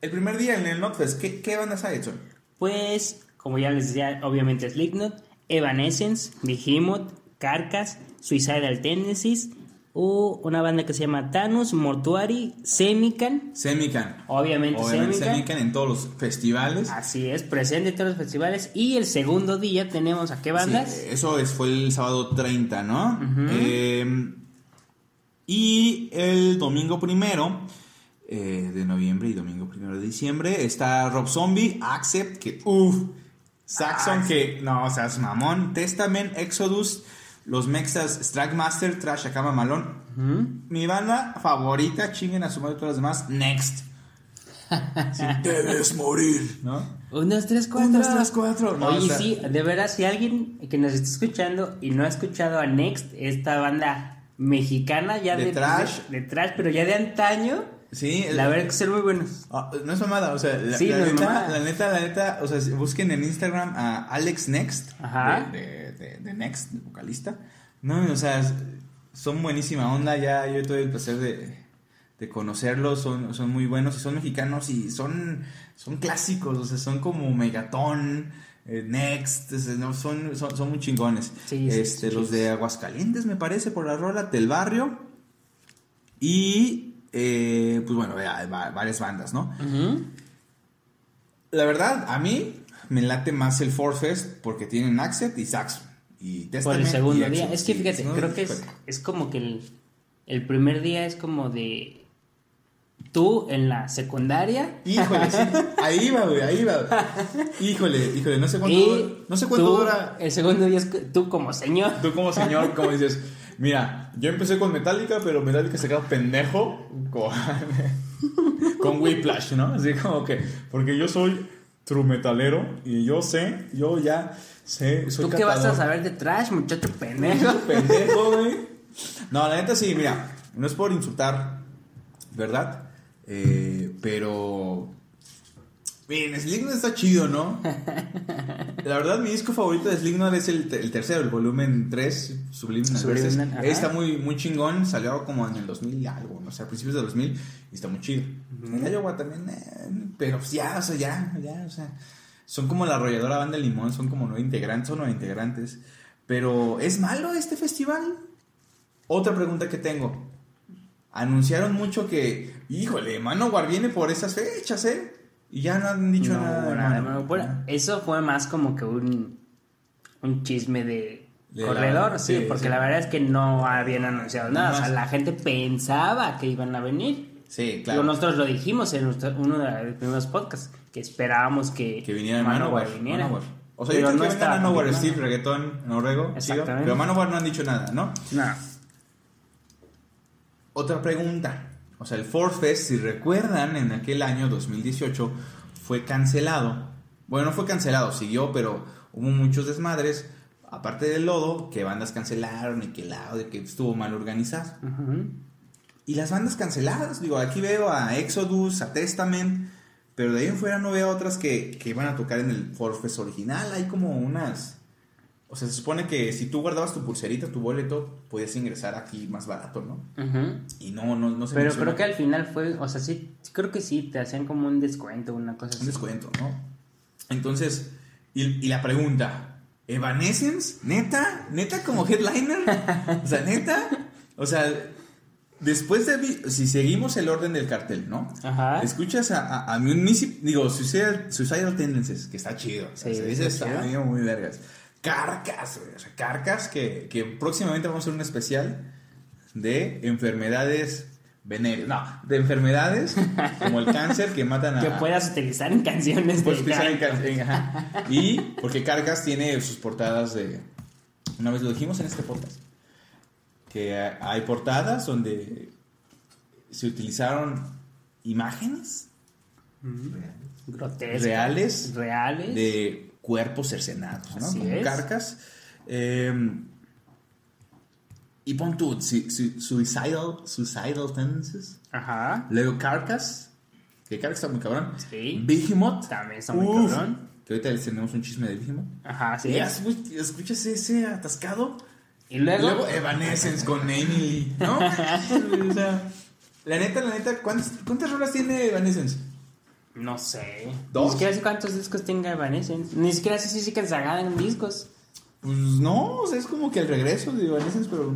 El primer día en el Notfest, ¿qué, qué bandas hay hecho?
Pues, como ya les decía, obviamente Slipknot, Evanescence, Behemoth, Carcass, Suicidal Tendencies, o una banda que se llama Thanos, Mortuary, Semican,
Semican.
obviamente,
Obviamente
Semican.
Semican en todos los festivales.
Así es, presente en todos los festivales. Y el segundo día tenemos a qué bandas?
Sí, eso es- fue el sábado 30, ¿no? Eh, y el domingo primero eh, de noviembre y domingo primero de diciembre está Rob Zombie, Accept, que uff, Saxon, que no, o sea, es mamón, Testament, Exodus, los Mexas, Stragmaster, Trash Akama Malón. Mi banda favorita, chinguen a su madre todas las demás, Next. Sí, debes morir, ¿no?
Tres, cuatro.
Tres, cuatro. No,
Oye,
o sea-
sí, de veras, si alguien que nos está escuchando y no ha escuchado a Next, esta banda mexicana ya
De
de,
trash.
de, de trash, pero ya de antaño,
Sí,
la verdad que ser muy buenos.
Ah, no es mamada, o sea, la,
Sí,
la
no
neta,
mamada.
la neta, la neta, o sea, busquen en Instagram a Alex Next,
Ajá.
De, de, Next, de vocalista. No, o sea, son buenísima onda, ya yo tuve el placer de, de conocerlos, son, son muy buenos y son mexicanos y son, son clásicos, o sea, son como Megatón, eh, Next, son, son, son muy chingones.
Sí,
este,
sí,
los
sí.
de Aguascalientes, me parece, por la rola del barrio. Y, eh, pues bueno, va- va- varias bandas, ¿no? La verdad, a mí me late más el Forfest porque tienen Accent y Saxon. Y
Por el segundo día. Es que
Sí,
fíjate,
no,
creo que es, es como que el, el primer día es como de tú en la secundaria.
Híjole, sí. Ahí va, güey, ahí va. Híjole, híjole, no sé cuánto,
Y
dura- no sé cuánto
tú,
dura.
El segundo día es tú como señor.
Tú como señor, como dices, mira, yo empecé con Metallica, pero Metallica se quedó pendejo con, con Whiplash, ¿no? Así como que, porque yo soy true metalero y yo sé, yo ya soy
¿Tú qué vas a saber de trash, muchacho pendejo?
pendejo, güey. No, la neta sí, mira, no es por insultar, ¿verdad? Eh, pero. Miren, Slipknot está chido, ¿no? La verdad, mi disco favorito de Slipknot es el, el tercero, el volumen 3, Subliminal
Subliminal, ajá.
Está muy, muy chingón, salió como en el 2000 y algo, no sé, a principios del 2000, y está muy chido. El Iowa también, eh, pero pues ya, o sea, ya, ya, o sea. Son como la arrolladora banda Limón, son como nueve integrantes, son nueve integrantes. Pero, ¿es malo este festival? Otra pregunta que tengo. anunciaron mucho que, híjole, Manowar viene por esas fechas, ¿eh? Y ya no han dicho
No,
nada.
Bueno, eso fue más como que un, un chisme de,
De
corredor,
la-
sí,
sí,
porque
sí.
la verdad es que no habían anunciado nada. O sea, la gente pensaba que iban a venir.
Sí, claro.
Digo, nosotros lo dijimos en uno de los primeros podcasts, que esperábamos que,
Que viniera Manowar.
viniera.
Manowar. O sea, yo creo
no
que
estaba
Manowar,
confirmado.
Steve, Reggaeton, Noruego, chido, pero Manowar no han dicho nada, ¿no?
No.
Otra pregunta. O sea, el Force Fest, si recuerdan, en aquel año 2018 fue cancelado. Bueno, no fue cancelado, siguió, pero hubo muchos desmadres. Aparte del lodo, que bandas cancelaron y que el audio, que estuvo mal organizado. Y las bandas canceladas, digo, aquí veo a Exodus, a Testament, pero de ahí en fuera no veo otras que, que van a tocar en el Force Fest original. Hay como unas... O sea, se supone que si tú guardabas tu pulserita, tu boleto, podías ingresar aquí más barato, ¿no? Y no, no, no se
Pero creo que al final fue, o sea, sí, creo que sí, te hacían como un descuento, una cosa así.
un descuento, ¿no? Entonces, y, y la pregunta, ¿Evanescence? ¿Neta? ¿Neta como headliner? O sea, ¿neta? O sea, después de... Si seguimos el orden del cartel, ¿no?
Ajá.
Escuchas a, a, a digo, Suicidal, Suicidal Tendencies, que está chido. O sea,
Sí,
se dice,
está chido.
muy vergas. Carcas, güey, o sea, carcas que, que próximamente vamos a hacer un especial de enfermedades venéreas. No, de enfermedades como el cáncer que matan a...
Que puedas utilizar en canciones
Puedes
de
utilizar en en- ajá. Y porque Carcas tiene sus portadas de... Una vez lo dijimos en este podcast. Que hay portadas donde se utilizaron imágenes
grotescas,
reales
reales.
de cuerpos cercenados, ¿no? Como. Carcas. Eh, y pon tú, su- su- suicidal, suicidal tendencies.
Ajá.
Luego Carcas, que Carcas está muy cabrón.
Sí.
Behemoth.
También está muy
Uf,
cabrón.
Que ahorita les tenemos un chisme de Behemoth.
Ajá, sí.
Y escuchas ese atascado.
Y luego,
Luego Evanescence con Amy Lee. ¿No? o sea, la neta, la neta, ¿cuántas, cuántas rolas tiene Evanescence?
no sé.
¿Dos?
Ni siquiera sé cuántos discos tenga Evanescence. Ni siquiera sé si siguen sacadas en discos.
Pues no, o sea, es como que el regreso de Evanescence, pero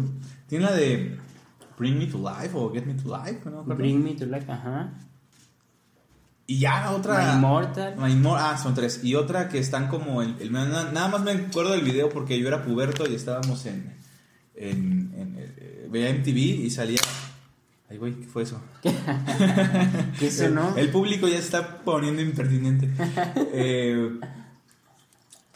tiene la de Bring Me to Life o Get Me to Life, ¿no?
Bring Me to Life, ajá.
Y ya otra.
My Immortal.
My Immor- ah, son tres. Y otra que están como. El, el- na- nada más me acuerdo del video porque yo era puberto y estábamos en. En, en, eh, veía MTV y salía. Ay, güey, ¿qué fue eso?
¿Qué eso no?
El público ya está poniendo impertinente. Eh,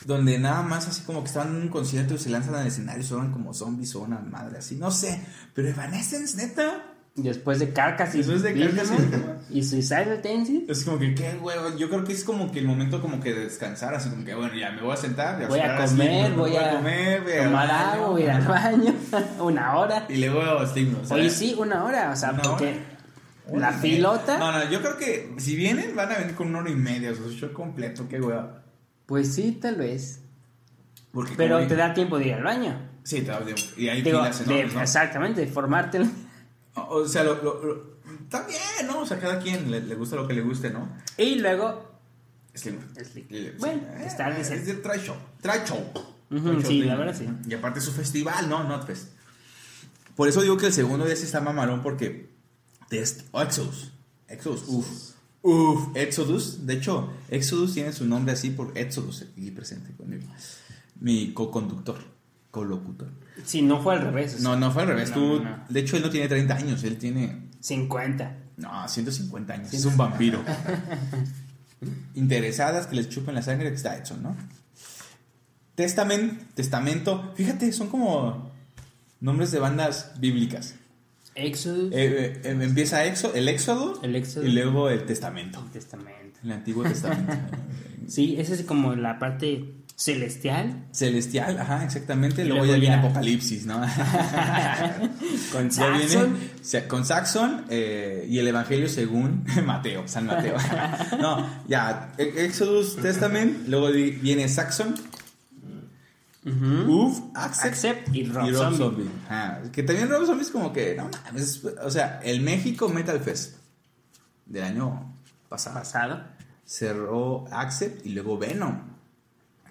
donde nada más así como que estaban en un concierto y se lanzan al escenario y son como zombies o una madre así. No sé. Pero Evanescence, neta.
Después de Carcas y
Después de Carcass y-
y Suicidal Tendencies.
Es como que, qué huevo. Yo creo que es como que el momento como que de descansar, así como que, bueno, ya me voy a sentar.
Voy a
a
comer, voy a
comer, voy a
tomar agua, voy a ir al baño. una hora.
Y luego a sea,
Oye, sí, una hora. O sea,
¿Una
porque
hora?
la filota.
No, no, yo creo que si vienen, van a venir con una hora y media. O sea, show completo, qué hueva.
Pues sí, tal vez.
Porque
Pero te da tiempo de ir al baño.
Sí, te da tiempo. Y hay
Digo,
filas
de-
enormes, ¿no?
exactamente, de formarte.
O sea, lo, lo- lo- está bien, ¿no? O sea, cada quien le, le gusta lo que le guste, ¿no?
Y luego.
Slipknot. Sí.
Bueno,
Eh,
está
es
decente.
de trae show. Trae show.
Sí, la verdad sí.
Y aparte su festival, ¿no? Notfest. Por eso digo que el segundo día sí está mamarón porque Test Exodus. Exodus, uff. Uff, Exodus. De hecho, Exodus tiene su nombre así por Exodus aquí presente conmigo. Mi co-conductor, co-locutor.
Si no fue al revés.
No, no fue al revés.
No,
Tú,
no.
De hecho, él no tiene 30 años, él tiene
50.
no, 150 años. Es un vampiro. Interesadas que les chupen la sangre, está hecho, ¿no? Testament, testamento. Fíjate, son como nombres de bandas bíblicas.
Exodus,
Eh, eh, empieza Exo, el Éxodo
el Éxodo,
y luego el testamento.
el Testamento.
El Antiguo Testamento.
Sí, esa es como la parte celestial.
Celestial, ajá, exactamente. Luego,
luego
ya viene Apocalipsis, ¿no?
Con
Ya viene
Saxon.
sa- con Saxon eh, y el Evangelio según Mateo, San Mateo. no, ya, E- Exodus Testament, luego viene Saxon,
Ujú.
Uf, Accept,
Accept y Rob
y Rob
Zombie.
Zombie. Ajá, que también Rob Zombie es como que, no mames, o sea, el México Metal Fest del año pasado
Pasado.
cerró Accept y luego Venom.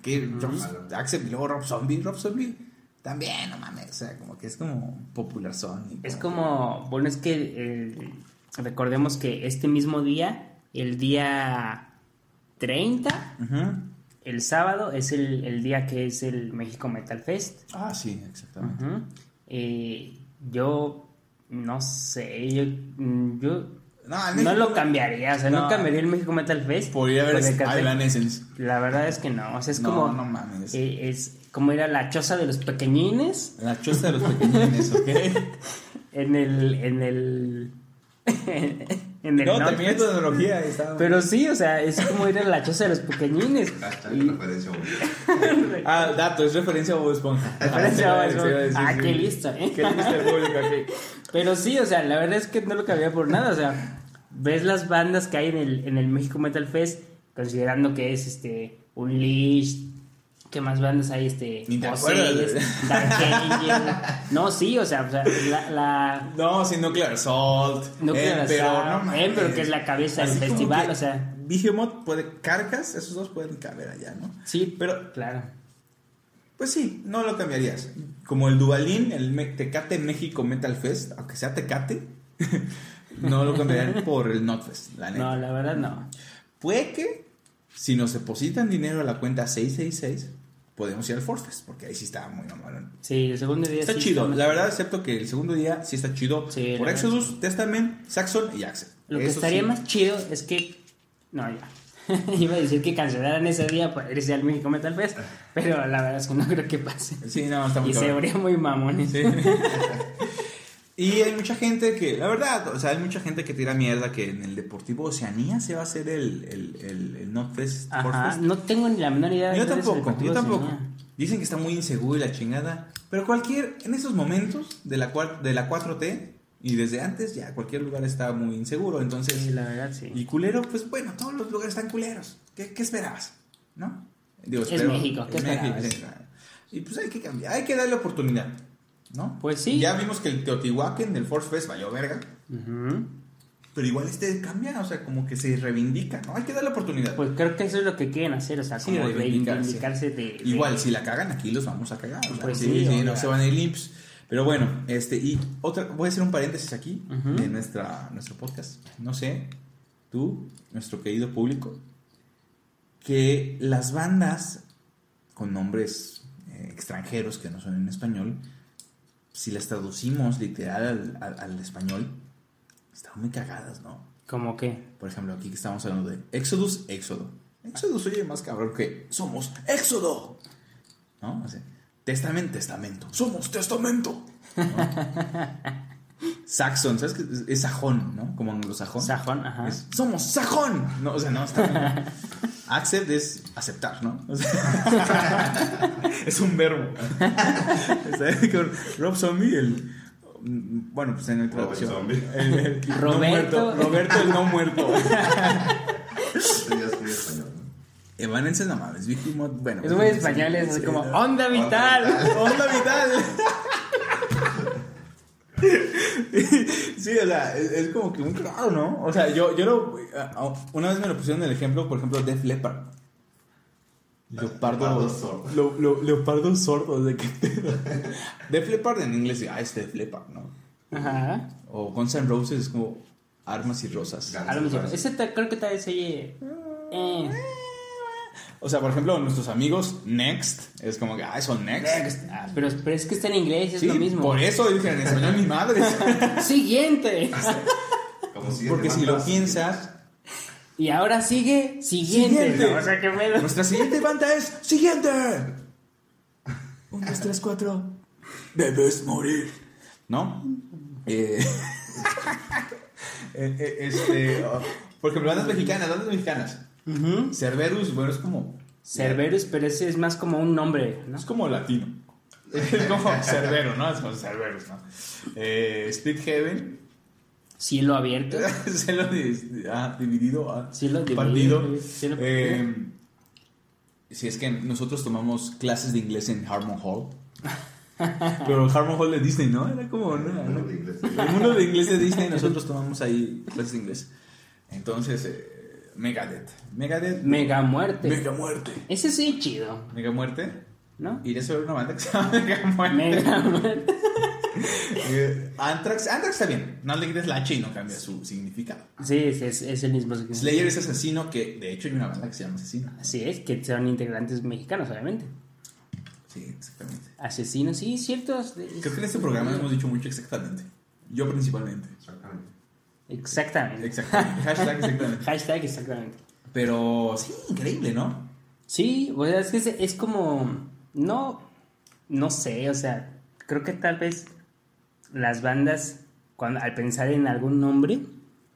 Rob- Accept y luego Rob Zombie, Rob Zombie. también, no mames, o sea, como que es como popular son.
Es
que-
como, bueno, es que eh, recordemos que este mismo día, el día 30,
Ujú.
el sábado, es el, el día que es el México Metal Fest.
Ah, sí, exactamente.
Eh, yo no sé, yo, mm, yo
No,
no lo cambiaría, o sea, no,
No.
cambiaría el México Metal Fest.
Por ir a ver
por el
ese
cartel.
Evanescence.
La verdad es que no, o sea, es
No,
como...
no mames.
eh, es como ir a la choza de los pequeñines
La choza de los pequeñines, ¿ok?
en el... En el en el
no,
North
también tu tecnología.
Pero sí, o sea, es como ir a la choza de los pequeñines.
Hashtag
Y-
referencia.
Ah, dato, es referencia a Bob Esponja.
Referencia a Bob Esponja. Ah,
sí.
qué listo, ¿eh?
Qué listo el público aquí.
Pero sí, o sea, la verdad es que no lo cabía por nada. O sea, ves las bandas que hay en el, en el México Metal Fest, considerando que es este un Leash. ¿Qué más bandas hay? Este.
Ni te acuerdas.
Dark Angel. No, sí, o sea, o sea la, la
No, sí, Nuclear Assault.
Nuclear
Emperor,
Assault,
no.
Emperor, que es la cabeza del
Así
festival, o sea.
Behemoth puede... Carcas, esos dos pueden caber allá, ¿no?
Sí,
Pero,
claro.
pues sí, no lo cambiarías. Como el Dubalín, el Tecate México Metal Fest, aunque sea Tecate, no lo cambiarían por el Notfest, la neta.
No, la verdad no.
Puede que, si nos depositan dinero a la cuenta 666, podemos ir al Forfest, porque ahí sí está muy normal.
Sí, el segundo día
Está
sí
chido, la verdad, excepto que el segundo día sí está chido.
Sí,
por Exodus, Testament, Saxon y Axel.
Lo que
Eso
estaría
sí.
más chido es que. No, ya. Iba a decir que cancelaran ese día para irse al México Metal Fest, pero la verdad es que no creo que pase.
Sí, no, está muy
Y se vería muy mamones.
Sí. y hay mucha gente que, la verdad, o sea, hay mucha gente que tira mierda que en el Deportivo Oceanía se va a hacer el, el, el, el Notfest,
Ajá,
Forfest.
no tengo ni la menor idea de
Yo tampoco, yo tampoco.
Oceanía.
Dicen que está muy inseguro y la chingada. Pero cualquier, en esos momentos de la, de la 4T y desde antes, ya cualquier lugar está muy inseguro. Entonces,
Sí, la verdad sí.
y culero, pues bueno, todos los lugares están culeros. ¿Qué, qué esperabas? ¿No? Digo,
Es México, ¿qué
es México,
esperabas?
claro. Y pues hay que cambiar, hay que darle oportunidad. ¿No?
Pues sí.
Ya vimos que el Teotihuacán del Force Fest valió verga. Pero igual este cambia, o sea, como que se reivindica, ¿no? Hay que darle oportunidad.
Pues creo que eso es lo que quieren hacer, o sea,
Sí,
como
reivindicarse.
reivindicarse de, de-
Igual, si la cagan aquí, los vamos a cagar. o sea,
Pues
sí,
sí,
no se van a ir limps. Pero bueno, este, y otra, voy a hacer un paréntesis aquí
Ujú.
de nuestra, nuestro podcast. No sé, tú, nuestro querido público, que las bandas con nombres eh, extranjeros que no son en español, si las traducimos literal al, al- al español, están muy cagadas, ¿no?
Como que.
Por ejemplo, aquí que estamos hablando de Exodus, Éxodo. Exodus oye más cabrón que somos Éxodo. ¿No? O sea, testamento, testamento. Somos testamento. ¿no? Saxon, ¿sabes qué? Es, sajón, ¿no? Como anglosajón.
Sajón, ajá.
Es, somos sajón. No, o sea, no, está Accept es aceptar, ¿no? O sea, es un verbo. Rob Zombie, el. Bueno, pues en el traducción.
Zombie.
El- el no
Roberto.
muerto. Roberto el no muerto.
Este ¿no?
Evanescence, no mames. Behemoth, bueno.
Es muy español, es como
no.
onda vital.
Onda vital. sí, o sea, es, es como que muy claro, ¿no? O sea, yo, yo lo. a- Una vez me lo pusieron el ejemplo, por ejemplo, Def Leppard. Leopardo.
Leopardo sordo.
lo- lo- leopardo sordo, ¿de qué pedo? Def Leppard en inglés, ah, es Def Leppard, ¿no?
Ajá.
O Guns N' Roses es como armas y rosas.
Guns
A lo
N'
mejor.
Roses.
Ese creo que tal vez oye. Eh.
O sea, por ejemplo, nuestros amigos Next, es como que, ah, son Next.
Ah, pero, pero es que está en inglés, es
Sí,
lo mismo.
por eso dije en español mi madre.
Siguiente.
Como siguiente
Porque si lo piensas,
Y ahora sigue siguiente.
Siguiente.
¿no? O sea, qué pedo.
nuestra siguiente banda es siguiente. Un, dos, tres, cuatro. Debes morir. ¿No? Eh, eh, eh, este, oh, por ejemplo, bandas mexicanas, bandas mexicanas. Cerberus, bueno, es como.
Cerberus, pero ese es más como un nombre, ¿no?
Es como latino. Es como Cerbero, ¿no? Es como Cerberus, ¿no? Eh, Split Heaven.
Cielo abierto.
Se lo di- ah, dividido. ah,
Cielo dividido,
partido.
cielo
Eh, si es que nosotros tomamos clases de inglés en Harmon Hall. Pero Harmon Hall de Disney, ¿no? Era como
inglés.
el mundo de inglés de Disney, nosotros tomamos ahí clases de inglés. Entonces, eh, Megadeth. Megadeth.
Mega muerte.
Mega muerte.
Ese sí, chido.
Mega muerte.
¿no?
Iré sobre una banda que se llama Megamuerte.
Mega
Eh, Anthrax, Anthrax está bien. No le quites la H y no cambia su significado.
Sí, es, es, es el mismo significado.
Slayer es asesino, que de hecho hay una banda que se llama Asesino.
Así es, que son integrantes mexicanos, obviamente.
Sí, exactamente.
Asesinos, sí, ciertos.
Creo que en este programa hemos dicho mucho exactamente. Yo principalmente.
Exactamente.
Exactamente.
Exactamente. Hashtag exactamente.
Hashtag exactamente.
Pero sí, increíble, ¿no?
Sí, o sea, es que es, es como. No. No sé, o sea, creo que tal vez las bandas, cuando, al pensar en algún nombre,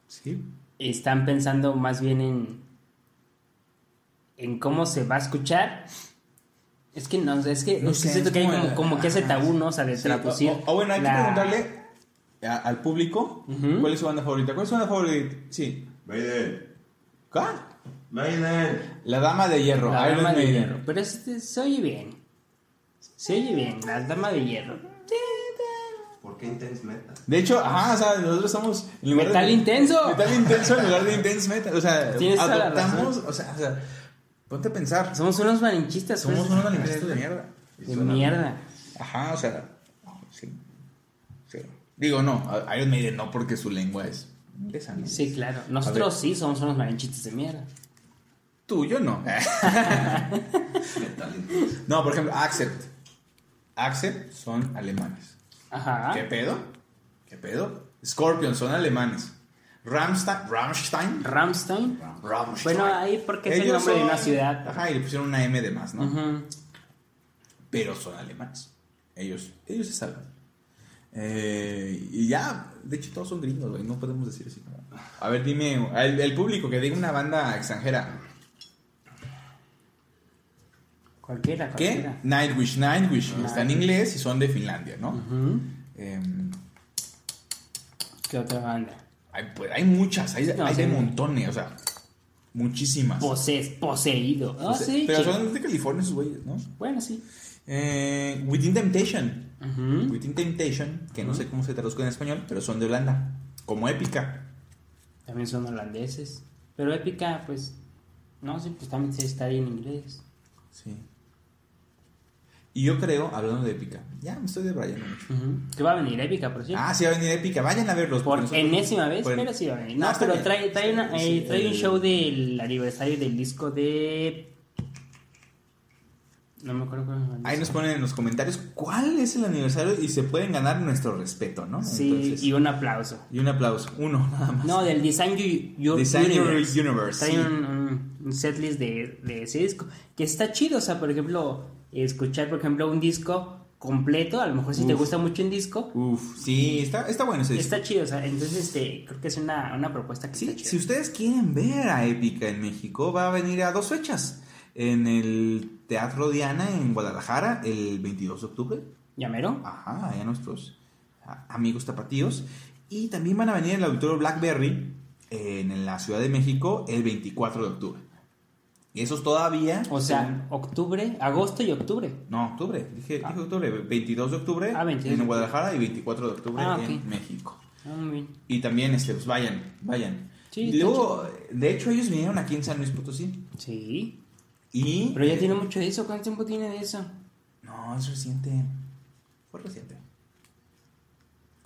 Sí.
están pensando más bien en. en cómo se va a escuchar. Es que no, es que,
No
es que siento
es
que hay
como
como,
el-
como que ese tabú, ¿no? O sea, de
Sí,
traducir.
O, o bueno, hay que preguntarle a- al público cuál es su banda favorita. ¿Cuál es su banda favorita? Sí.
Maiden.
¿Cuál?
Maiden.
La Dama de Hierro.
La
Iron
dama de
Maiden.
hierro. Pero este, se oye bien. Se oye bien, la dama de hierro.
¿Por qué Intense Metal?
De hecho, ajá, o sea, nosotros somos. en lugar de-
Metal intenso.
Metal intenso en lugar de intense metal. O sea, adoptamos. O sea, o sea, ponte a pensar.
Somos unos malinchistas.
Somos
pues.
unos animalistas de mierda.
De mierda.
Ajá, o sea. Digo, no, Iron Maiden no, porque su lengua es inglesa. ¿no?
Sí, claro. Nosotros sí somos unos malinchistas de mierda.
Tú, yo no. No, por ejemplo, Accept. Accept son alemanes.
Ajá.
¿Qué pedo? ¿Qué pedo? Scorpion son alemanes. Rammstein. Rammstein.
Rammstein.
Rammstein.
Bueno, ahí porque es el nombre de una ciudad.
Ajá, y le pusieron una M de más, ¿no?
Ujú.
Pero son alemanes. Ellos, ellos se salvan. Eh, y ya, de hecho, todos son gringos, güey. No podemos decir así. A ver, dime, el, el público que diga una banda extranjera.
Cualquiera,
¿Qué?
cualquiera.
Nightwish. Nightwish. Está en inglés y son de Finlandia, ¿no? Em,
¿Qué otra banda?
hay, pues, hay muchas, hay,
No,
hay de montones, o sea, muchísimas.
Poses, poseído.
O sea,
sí,
pero son de California esos güeyes, ¿no?
Bueno, sí.
Eh, Within Temptation.
Ujú.
Within Temptation, que no sé cómo se traduzca en español, pero son de Holanda. Como épica.
También son holandeses. Pero épica, pues. No, sí, pues también se está ahí en inglés.
Sí. Y yo creo, hablando de épica, ya me estoy debrayando mucho.
Que va a venir épica, por cierto.
Ah, sí va a venir épica, vayan a verlos.
Por
nosotros-
enésima vez,
por-
pero sí va a venir. No, pero
bien.
trae, trae, una-
Sí,
eh, trae un show del aniversario del disco de. No me acuerdo cuál
Ahí nos ponen en los comentarios cuál es el aniversario y se pueden ganar nuestro respeto, ¿no?
Sí,
Entonces-
y un aplauso.
y un aplauso. Uno, nada más.
No, del Design You- Your
Design Your
Universe.
Universe,
Trae
sí.
un, un- setlist de, de ese disco. Que está chido, o sea, por ejemplo, escuchar, por ejemplo, un disco completo. A lo mejor si te gusta mucho un disco,
Uf, sí, está, está bueno ese disco.
está chido. O sea, entonces este, creo que es una, una propuesta que
Sí,
está
si ustedes quieren ver a Épica en México, va a venir a dos fechas. En el Teatro Diana en Guadalajara, el 22 de octubre.
¿Llamero?
Ajá, nuestros a- amigos tapatíos. Y también van a venir en el Auditorio Blackberry en la Ciudad de México el 24 de octubre. Y esos todavía.
O sea, octubre, agosto y octubre.
No, octubre. Dije, dije octubre. 22 de octubre
Ah, 22 de
en Guadalajara y 24 de octubre
Ah,
en. México.
Ah, muy bien.
Y también, este, pues vayan, vayan.
Sí,
luego, de hecho, ellos vinieron aquí en San Luis Potosí.
Sí.
Y.
Pero ya tiene mucho de eso. ¿Cuánto tiempo tiene de eso?
No, es reciente. Fue reciente.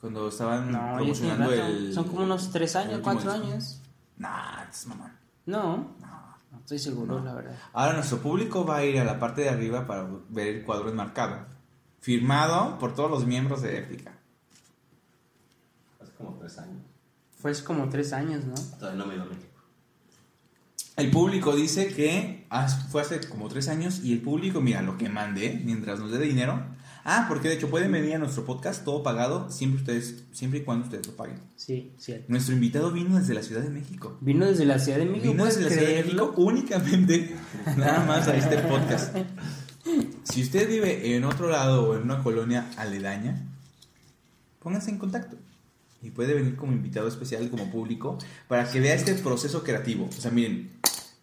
Cuando estaban
No,
promocionando el.
Son como unos tres años,
el último
cuatro
disco.
años.
Nah, es mamá.
No,
No.
no estoy seguro, la verdad.
Ahora nuestro público va a ir a la parte de arriba para ver el cuadro enmarcado. Firmado por todos los miembros de Épica.
Hace como tres años.
Fue hace como tres años, ¿no?
Todavía no me he ido a México.
El público dice que ah, fue hace como tres años y el público, mira, lo que mande, mientras nos dé dinero. Ah, porque de hecho pueden venir a nuestro podcast todo pagado, siempre ustedes, siempre y cuando ustedes lo paguen.
Sí, cierto.
Nuestro invitado vino desde la Ciudad de México.
Vino desde la Ciudad de México.
Vino desde la
¿puedes
Ciudad de? México únicamente, nada más a este podcast. Si usted vive en otro lado o en una colonia aledaña, pónganse en contacto. Y puede venir como invitado especial, como público, para que vea este proceso creativo. O sea, miren,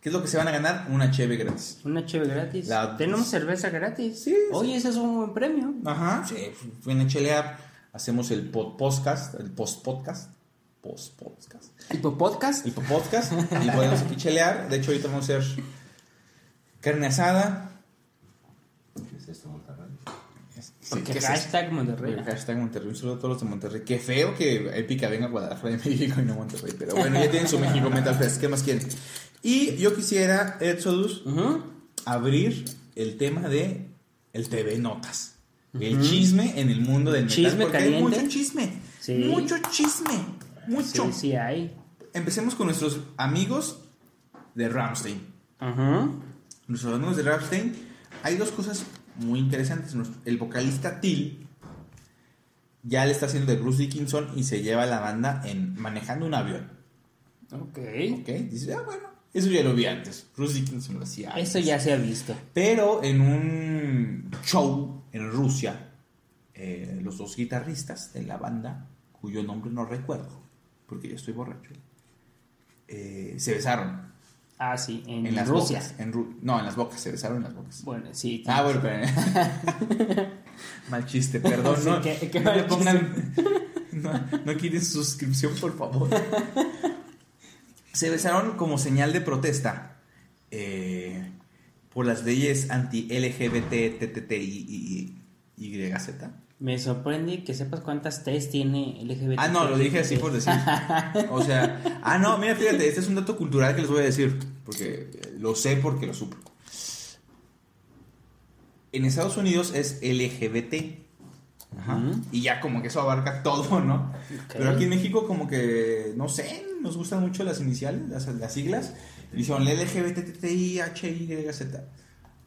¿qué es lo que se van a ganar? Una cheve gratis.
Una cheve gratis.
La-
Tenemos cerveza gratis.
Sí,
Oye, ese es un buen premio.
Ajá, sí, vienen a chelear. Hacemos el pod- podcast, el post-podcast. Post-podcast.
¿Tipo podcast?
el podcast y podemos aquí chelear. De hecho, ahorita vamos a hacer carne asada,
¿Qué es Monterrey.
Sí,
Porque
¿qué es
hashtag? Monterrey.
Porque Hashtag Monterrey. Un saludo a todos los de Monterrey. Qué feo que Épica venga a Guadalajara de México y no Monterrey. Pero bueno, ya tienen su México Metal Fest. ¿Qué más quieren? Y yo quisiera, Exodus,
Ujú.
abrir el tema de el TV Notas. El chisme en el mundo del metal.
Chisme
porque
caliente.
hay mucho chisme.
Sí.
Mucho chisme. Mucho.
Sí, sí hay.
Empecemos con nuestros amigos de Ramstein.
Ujú.
Nuestros amigos de Ramstein. Hay dos cosas muy interesantes. El vocalista Till ya le está haciendo de Bruce Dickinson y se lleva a la banda en manejando un avión.
Ok.
¿Ok? Dice, ah, bueno, eso ya lo vi antes. Bruce Dickinson lo hacía.
Eso ya se ha visto.
Pero en un show en Rusia, eh, los dos guitarristas de la banda, cuyo nombre no recuerdo, porque yo estoy borracho, eh, se besaron
Ah, sí, en,
en, las
Rusia.
bocas. En Ru- no, en las bocas, se besaron en las bocas.
Bueno, sí.
Ah, bueno, pero... mal chiste, perdón.
Sí,
no,
qué
no le pongan... no, no quiten su suscripción, por favor. Se besaron como señal de protesta eh, por las leyes anti-LGBT, TTT y YZ.
Me sorprende que sepas cuántas T's tiene LGBT.
Ah, no, lo dije así por decir. O sea, ah, no, mira, fíjate, este es un dato cultural que les voy a decir, porque lo sé porque lo supe. En Estados Unidos es LGBT. Ajá.
Ujú.
Y ya como que eso abarca todo, ¿no? Pero aquí en México como que, no sé, nos gustan mucho las iniciales, las, las siglas. Y son LGBTTIHYZ.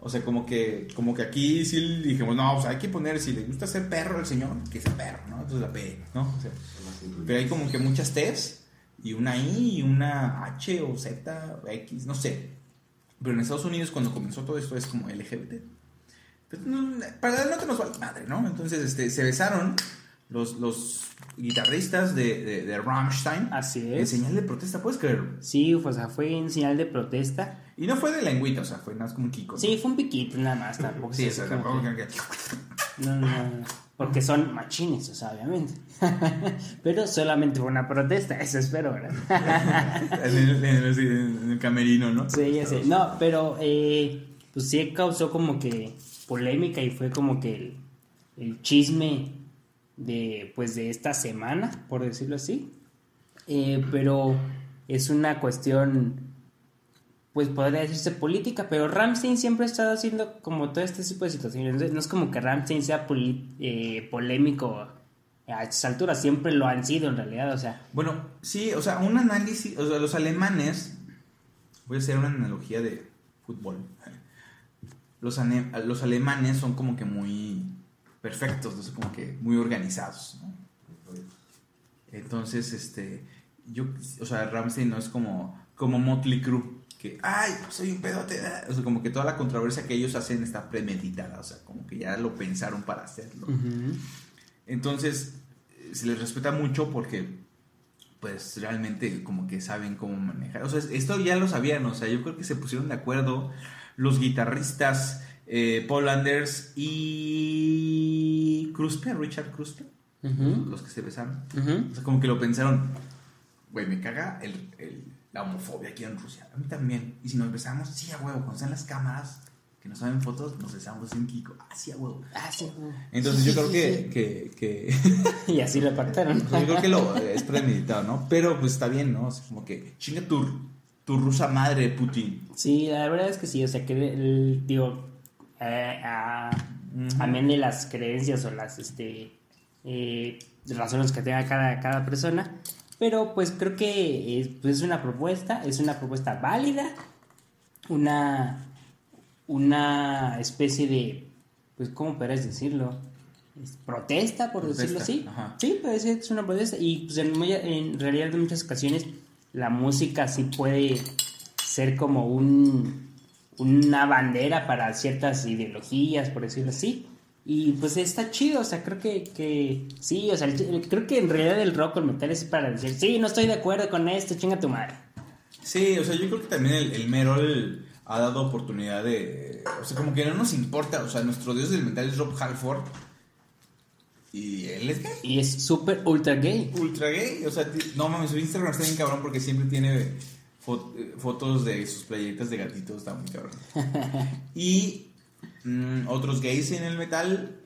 O sea, como que, como que aquí sí dijimos, no, o sea, hay que poner, si le gusta ser perro al señor, que sea perro, ¿no? Entonces la P, ¿no? O sea, pero hay como que muchas T's y una I y una H o Z o X, no sé. Pero en Estados Unidos cuando comenzó todo esto es como LGBT. Pero no, para el norte nos vale madre, ¿no? Entonces este, se besaron los, los guitarristas de, de, de Rammstein
Así
en
es.
señal de protesta, ¿puedes creerlo?
Sí, o sea, fue en señal de protesta.
Y no fue de lengüita, o sea, fue nada más como un kiko. ¿no?
Sí, fue un piquito nada más, tampoco.
Sí, o
es
sea,
como
tampoco
que- No, no, no, porque son machines, o sea, obviamente. Pero solamente fue una protesta, eso espero, ¿verdad?
en, el, en el- en el camerino, ¿no?
Sí, ya sé. No, pero eh, pues sí causó como que polémica y fue como que el, el chisme de pues de esta semana, por decirlo así. Eh, pero es una cuestión pues podría decirse política, pero Ramstein siempre ha estado haciendo como todo este tipo de situaciones. No es como que Ramstein sea eh, polémico a estas alturas, siempre lo han sido en realidad, o sea,
Bueno, sí, o sea, un análisis, o sea, los alemanes, voy a hacer una analogía de fútbol. Los, los alemanes son como que muy perfectos, no sé, como que muy organizados. ¿no? Entonces, este, yo, o sea, Ramsey no es como, como Motley Crue, que, ay, soy un pedote. ah". O sea, como que toda la controversia que ellos hacen está premeditada, o sea, como que ya lo pensaron para hacerlo. Entonces, se les respeta mucho porque, pues, realmente como que saben cómo manejar. O sea, esto ya lo sabían, o sea, yo creo que se pusieron de acuerdo los guitarristas eh, Paul Anders y Kruspe, Richard Kruspe,
Ujú,
los que se besaron. O sea, como que lo pensaron, güey, me caga el, el- la homofobia aquí en Rusia. A mí también. Y si nos besamos, sí, a huevo, cuando están las cámaras, que nos saben fotos, nos besamos en Kiko. Ah, sí, a huevo.
Ah, sí, güey.
Entonces yo creo que, que, que
Y así lo pactaron.
pues yo creo que lo es premeditado, ¿no? Pero pues está bien, ¿no? O sea, como que chinga tu, tu rusa madre, Putin.
Sí, la verdad es que sí, o sea, que el, digo, eh, a, amén de las creencias o las este, eh, razones que tenga cada, cada persona, pero pues creo que es, pues, es una propuesta, es una propuesta válida, una, una especie de, pues, ¿cómo podrías decirlo? Es protesta, por
Protesta,
decirlo así.
ajá.
Sí, que es una protesta. Y pues, en, en realidad, en muchas ocasiones, la música sí puede ser como un, una bandera para ciertas ideologías, por decirlo así. Y pues está chido, o sea, creo que, que sí, o sea, el- creo que en realidad el rock o el metal es para decir, sí, no estoy de acuerdo con esto, chinga tu madre.
Sí, o sea, yo creo que también el, el Merol ha dado oportunidad de... O sea, como que no nos importa, o sea, nuestro dios del metal es Rob Halford. Y él es gay.
Y es súper ultra gay.
Ultra gay, o sea, no mames, su Instagram está bien cabrón porque siempre tiene eh, fotos de sus playetas de gatitos, está muy cabrón. Y Mm, otros gays en el metal.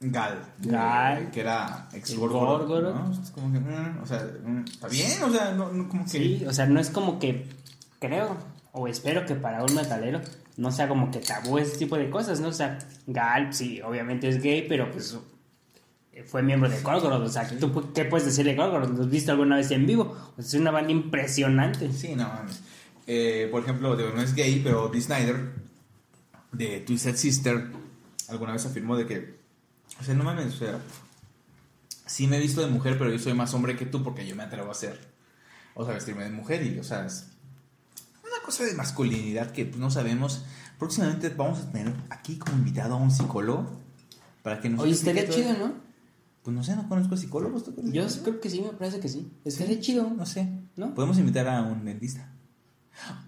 Gal.
Gal.
que era ex Górgoro. ¿no? Es como que, mm, o sea, mm, está bien, o sea, no, no como que.
Sí, o sea, no es como que creo o espero que para un metalero no sea como que tabú ese tipo de cosas, ¿no? O sea, Gal, sí, obviamente es gay, pero pues fue miembro de Gorgoroth, o sea, ¿tú pu- qué puedes decir de Gorgoroth? ¿Lo has visto alguna vez en vivo? O sea, es una banda impresionante.
Sí, no mames. Eh, por ejemplo, no es gay, pero Dee Snyder, de Twisted Sister, alguna vez afirmó de que, o sea, no mames, o sea, sí me he visto de mujer, pero yo soy más hombre que tú porque yo me atrevo a hacer, o sea, vestirme de mujer y, o sea, es una cosa de masculinidad que pues, no sabemos. Próximamente vamos a tener aquí como invitado a un psicólogo para que nos
Oye, estaría chido, ¿no?
Pues no sé, no conozco psicólogos. ¿tú conoces
Yo creo que sí, me parece que sí. Estaría chido.
No sé.
¿No?
Podemos invitar a un dentista.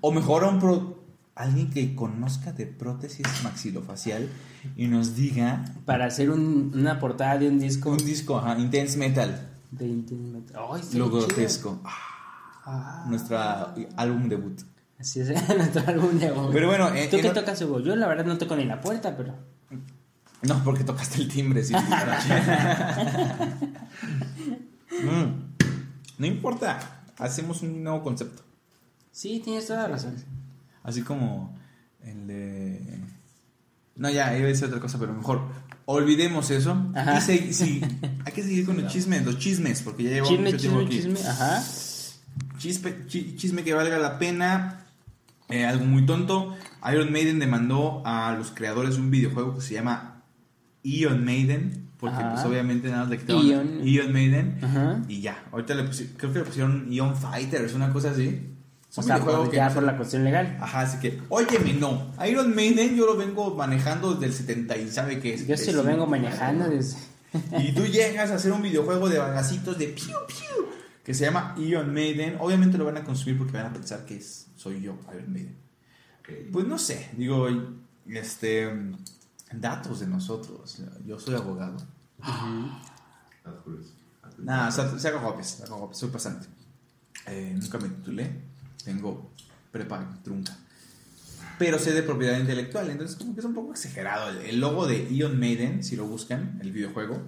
O mejor a un pro... alguien que conozca de prótesis maxilofacial y nos diga
Para hacer un- una portada de un disco
un disco, ajá, intense metal,
de Intimate. Ay, estaría
lo grotesco.
Ah,
Nuestra álbum debut.
así es nuestro álbum de hoy.
Pero bueno, eh,
¿Tú qué tocas, Hugo? Yo la verdad no toco ni la puerta, pero...
No, porque tocaste el timbre, sí. Mm, No importa, hacemos un nuevo concepto.
Sí, tienes toda la razón.
Así como el de. No, ya, iba a decir otra cosa, pero mejor olvidemos eso.
Ajá.
Y se- sí, hay que seguir con los chismes, los chismes, porque ya llevamos
Chisme,
mucho tiempo
chisme,
aquí.
chisme. Ajá.
Chispe- chisme que valga la pena. Eh, algo muy tonto. Iron Maiden demandó a los creadores de un videojuego que se llama Ion Maiden. Porque,
Ajá.
pues, obviamente, nada más le quitaron
Ion.
Ion Maiden.
Ajá.
Y ya. Ahorita le pusieron, creo que le pusieron Ion Fighters, una cosa así.
O
un
sea,
videojuego
por,
que
ya
no
por la cuestión legal.
Ajá, así que, óyeme, no. Iron Maiden yo lo vengo manejando desde el 70 y sabe que es.
Yo sí lo vengo manejando desde...
Y tú llegas a hacer un videojuego de bagacitos de piu piu que se llama Iron Maiden. Obviamente lo van a consumir porque van a pensar que es, soy yo, Iron Maiden. Pues no sé, digo, este. Datos de nosotros. Yo soy abogado. Nada, haga guapes, se haga guapes, soy pasante. Eh, nunca me titulé, tengo prepa trunca. Pero sé de propiedad intelectual, entonces como que es un poco exagerado. El, logo de Iron Maiden, si lo buscan, el videojuego,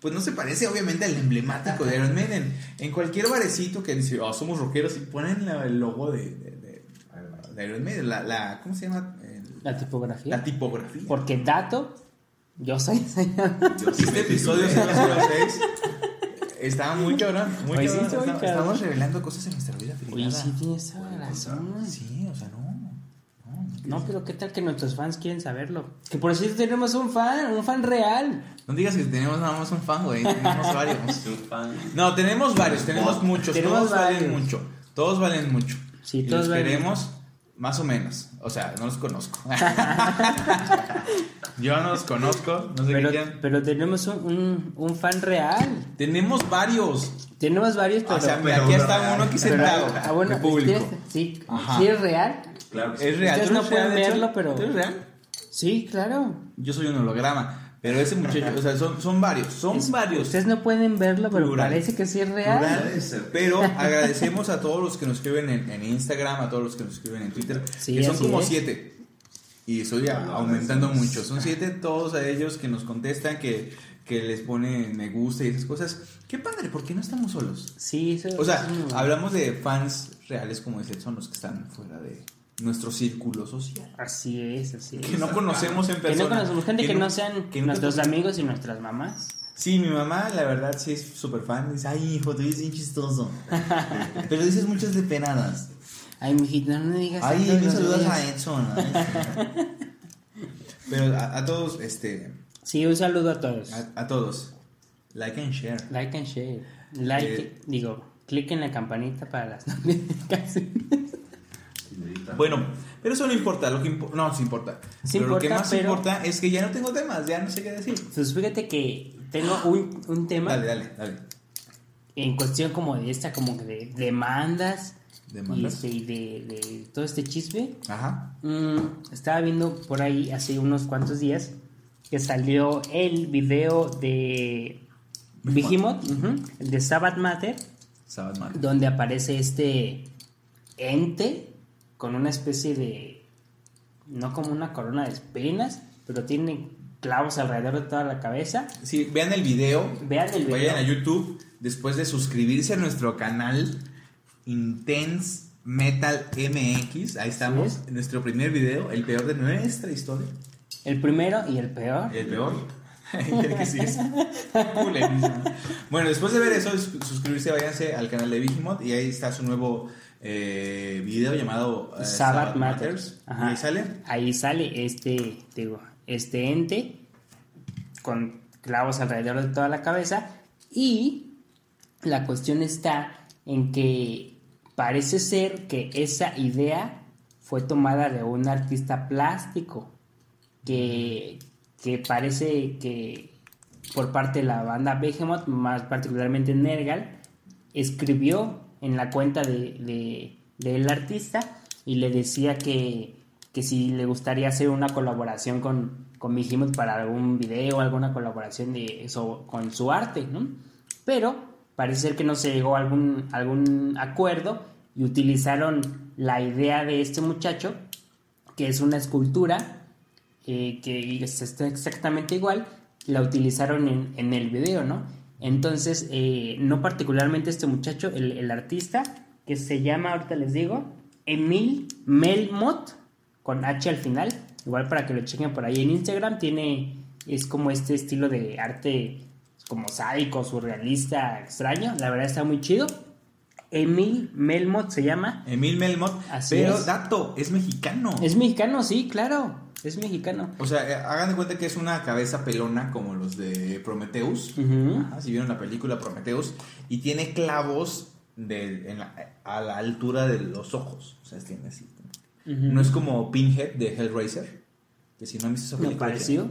pues no se parece obviamente al emblemático de Iron Maiden. En cualquier barecito que dice, oh, somos rockeros, y ponen la- el logo de, de, de- de Iron Maiden, la, la- ¿cómo se llama? El-
La tipografía.
la tipografía.
Porque dato, yo soy diseñador.
Yo sí
Este
me
episodio
titulé.
006 está muy cabrón, muy
Oye, sí,
cabrón.
está cabrón.
estamos revelando cosas en nuestra vida privada.
Oye, sí tienes la razón.
Sí, o sea, no. No,
No, pero qué tal que nuestros fans quieren saberlo. Que por cierto tenemos un fan, un fan real.
no digas que tenemos nada más un fan, güey. Tenemos varios. No, tenemos varios, tenemos muchos.
Tenemos
todos valen
varios.
mucho. Todos valen mucho.
Sí,
y
todos
los
valen
queremos más o menos. O sea, no los conozco. Yo no los conozco, no sé
Pero,
qué
pero tenemos un, un, un fan real.
Tenemos varios.
Tenemos varios, pero...
o sea,
pero
aquí está
real.
uno aquí
pero-
sentado.
ah, bueno,
de público.
¿tienes- Sí,
Ajá.
sí es real.
Claro.
Es real.
Ustedes
¿Tú
no pueden verlo, pero-
¿Tú eres real?
Sí, claro.
Yo soy un holograma. Pero ese muchacho, o sea, son, son varios. Son
Es-
varios.
Ustedes no pueden verlo, pero
Plural.
parece que sí es real.
Plural. Pero agradecemos a todos los que nos escriben en, en Instagram, a todos los que nos escriben en Twitter,
Sí,
que son como
es.
siete. Y estoy aumentando mucho. Son siete todos a ellos que nos contestan, que, que les ponen me gusta y esas cosas. Qué padre, porque no estamos solos.
Sí, eso
O sea,
eso
hablamos de fans reales como ese, son los que están fuera de nuestro círculo social.
Así es, así es.
Que no conocemos en
Que
persona.
no conocemos gente que,
nu-
no sean
que
nuestros amigos y nuestras mamás.
Sí, mi mamá, la verdad, sí es súper fan. Dice, ay, hijo, tú eres bien chistoso. Pero dices muchas depenadas.
Ay, mijita, no me digas
Ay, me saludas
días.
a Edson. Pero a, a todos, este,
Sí, un saludo a todos.
a, a todos, like and share.
Like and share. Like,
Eh,
digo, clic en la campanita para las notificaciones.
Bueno, pero eso no importa, lo que impo- no, sí importa.
Sí
pero lo que más
pero-
importa es que ya no tengo temas, ya no sé qué decir.
Pues fíjate que tengo un, un tema
Dale, dale, dale.
en cuestión como de esta, como que de demandas, Este, y de, de todo este chisme.
Ajá.
Mm, estaba viendo por ahí hace unos cuantos días que salió el video de Behemoth, el de Sabbath Matter,
Sabbath Matter.
donde aparece este ente con una especie de, no como una corona de espinas, pero tiene clavos alrededor de toda la cabeza.
Sí, vean el video.
Vean el video.
Vayan a YouTube después de suscribirse a nuestro canal Intense Metal MX. Ahí estamos,
Sí.
nuestro primer video, el peor de nuestra historia.
El primero y el peor.
El peor. Que sí es. Bueno, después de ver eso, sus- suscribirse, váyanse al canal de Vigimot y ahí está su nuevo eh, video llamado eh,
Sabbath Matters. Ajá.
ahí sale.
Ahí sale este, digo, este ente con clavos alrededor de toda la cabeza y la cuestión está en que parece ser que esa idea fue tomada de un artista plástico que, que parece que por parte de la banda Behemoth, más particularmente Nergal, escribió en la cuenta de, de- del artista y le decía que, que si le gustaría hacer una colaboración con, con Behemoth para algún video, alguna colaboración de eso con su arte, ¿no? Pero parece ser que no se llegó a algún, algún acuerdo y utilizaron la idea de este muchacho, que es una escultura, eh, que es está exactamente igual, la utilizaron en, en el video, ¿no? Entonces, eh, no particularmente este muchacho, el, el artista, que se llama, ahorita les digo, Emil Melmot, con H al final, igual para que lo chequen por ahí en Instagram, tiene, es como este estilo de arte como sádico, surrealista, extraño, la verdad está muy chido. Emil Melmot se llama,
Emil Melmot.
Así
pero,
es.
dato, es mexicano.
es mexicano, sí, claro, es mexicano.
O sea, eh, hagan de cuenta que es una cabeza pelona como los de Prometheus.
Ujú.
Ajá, si vieron la película Prometheus. Y tiene clavos de, en la- a la altura de los ojos. O sea, tiene así. No es como Pinhead de Hellraiser. Que si no han visto esa
Me pareció.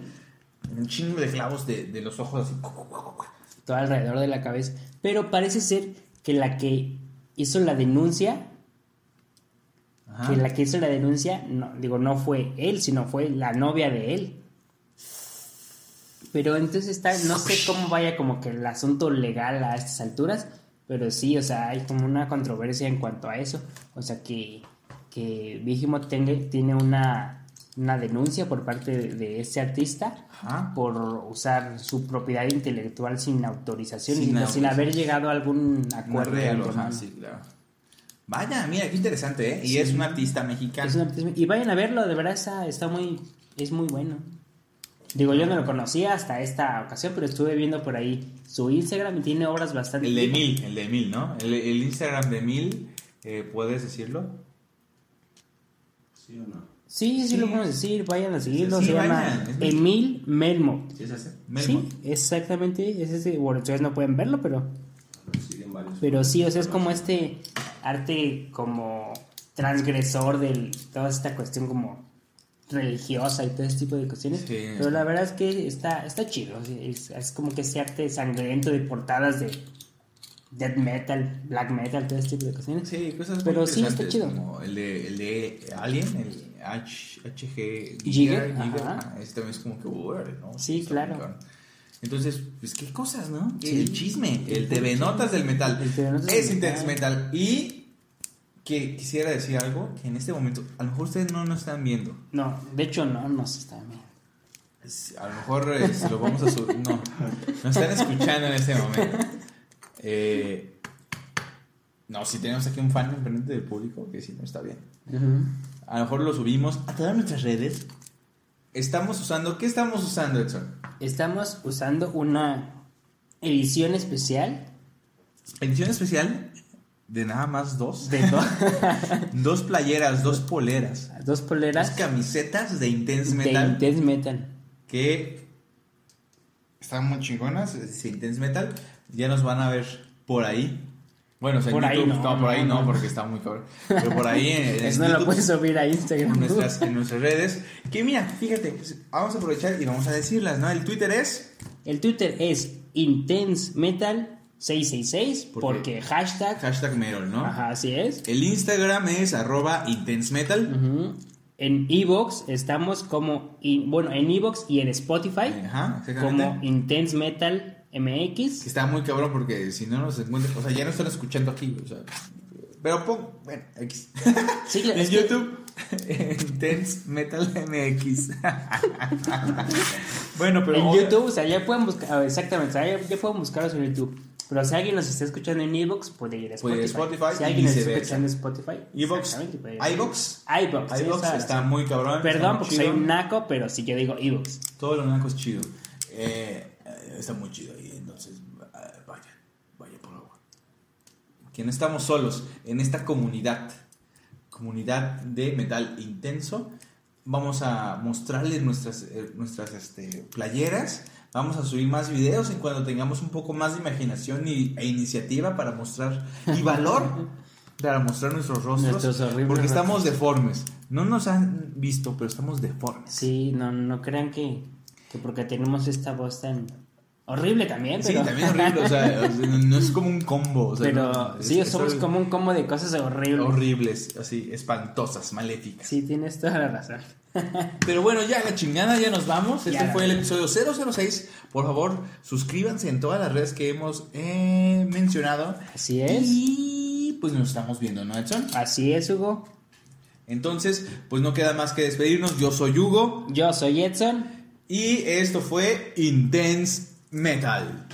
Tiene Un chingo de clavos de, de los ojos así.
todo alrededor de la cabeza. Pero parece ser que la que hizo la denuncia,
Ajá.
que la que hizo la denuncia, no, digo, no fue él, sino fue la novia de él. Pero entonces está, no sé cómo vaya como que el asunto legal a estas alturas, pero sí, o sea, hay como una controversia en cuanto a eso. O sea, que, que Vigimo tenga- tiene una, una denuncia por parte de, de este artista
Ajá.
por usar su propiedad intelectual sin autorización
Sin
y sin, haber llegado a algún acuerdo.
arreglo,
antemano.
ajá, sí, claro. Vaya, mira, qué interesante, ¿eh? Y es un artista mexicano.
Es un artista- y vayan a verlo, de verdad está, está muy, es muy bueno. Digo, yo no lo conocía hasta esta ocasión, pero estuve viendo por ahí su Instagram y tiene obras bastante...
El de Emil, el de Emil, ¿no? El, el Instagram de Emil, eh, ¿puedes decirlo?
¿Sí o no?
Sí, sí,
Sí.
lo podemos decir, vayan a seguirlo,
Sí,
se
vayan,
llama Emil Melmo.
¿Sí es ese?
Melmot.
Sí, exactamente, es ese, bueno, ustedes no pueden verlo, pero... Pero sí, o sea, es como este arte como transgresor de toda esta cuestión como religiosa y todo ese tipo de cuestiones.
Sí.
Pero la verdad es que está, está chido. Es, es como que ese arte sangriento de portadas de death metal, black metal, todo ese tipo de cuestiones.
Sí, cosas
Pero sí, está chido.
Como el de, el de Alien, el H, HG
Giger,
Giger,
ajá,
Este también es como que, "Uy, ¿no?
Sí,
Está
claro.
Entonces, pues qué cosas, ¿no?
Sí.
El chisme, el TV Notas del metal.
El TV Notas
es
del
Intense
metal.
Metal. Y que quisiera decir algo que en este momento, a lo mejor ustedes no nos están viendo.
No, de hecho no, no se está bien.
Es- A lo mejor eh, lo vamos a subir. No, nos están escuchando en este momento. Eh, no, si tenemos aquí un fan enfrente del público, que sí, no está bien. A lo mejor lo subimos a todas nuestras redes. Estamos usando, ¿qué estamos usando, Edson?
Estamos usando una edición especial
Edición especial de nada más dos.
de do-
Dos playeras, dos poleras.
dos
Dos
poleras
camisetas de Intense
de
Metal.
Intense Metal.
que están muy chingonas, es Intense Metal. Ya nos van a ver por ahí. Bueno, o sea, en
Por ahí
YouTube,
no,
por ahí
no,
porque está muy cabrón. Pero por ahí en,
Eso no lo
YouTube,
puedes subir a Instagram.
en nuestras, en nuestras redes. Que mira, fíjate, pues, vamos a aprovechar y vamos a decirlas, ¿no? El Twitter es
El Twitter es Intense Metal 666
¿Por
porque hashtag.
hashtag Merol, ¿no?
Ajá, así es.
El Instagram es arroba Intense Metal.
Ujú. En Evox estamos como. in- bueno, en Evox y en Spotify
Ajá,
como. Intense Metal MX.
Está muy cabrón porque si no nos encuentran, o sea, ya no están escuchando aquí, o sea, Pero pon, bueno, X.
Sí,
en
es que-
YouTube, Intense Metal MX. bueno, pero.
en YouTube, o sea, ya pueden buscar, ah, exactamente, o sea, ya, ya pueden buscarlos en YouTube. Pero si alguien nos está escuchando en Evox, puede ir a Spotify.
Puede ir a Spotify
si alguien nos está escuchando en Spotify,
Evox.
sí,
iVox
esa-
está muy cabrón.
Perdón porque
chido.
soy un naco, pero si yo digo Evox.
Todo lo naco es chido. Eh, está muy chido ahí, entonces eh, vaya, vaya por agua. Que no estamos solos en esta comunidad, comunidad de metal intenso. Vamos a mostrarles nuestras, eh, nuestras este, playeras. Vamos a subir más videos en cuando tengamos un poco más de imaginación y, e iniciativa para mostrar y valor para mostrar nuestros rostros.
Nuestros horribles
porque estamos
rostros.
deformes. No nos han visto, pero estamos deformes.
Sí, no, no crean que, que porque tenemos esta voz tan horrible también,
Sí,
pero...
también horrible, o sea, no es como un combo. o sea,
pero
no, es-
sí,
es
somos como un combo de cosas horribles.
horribles, así, espantosas, maléficas.
Sí, tienes toda la razón.
Pero bueno, ya la chingada, ya nos vamos. Este
Ya.
fue el episodio 006. Por favor, suscríbanse en todas las redes que hemos eh, mencionado.
Así es.
Y pues nos estamos viendo, ¿no, Edson?
Así es, Hugo.
Entonces, pues no queda más que despedirnos. Yo soy Hugo.
Yo soy Edson.
Y esto fue Intense Metal.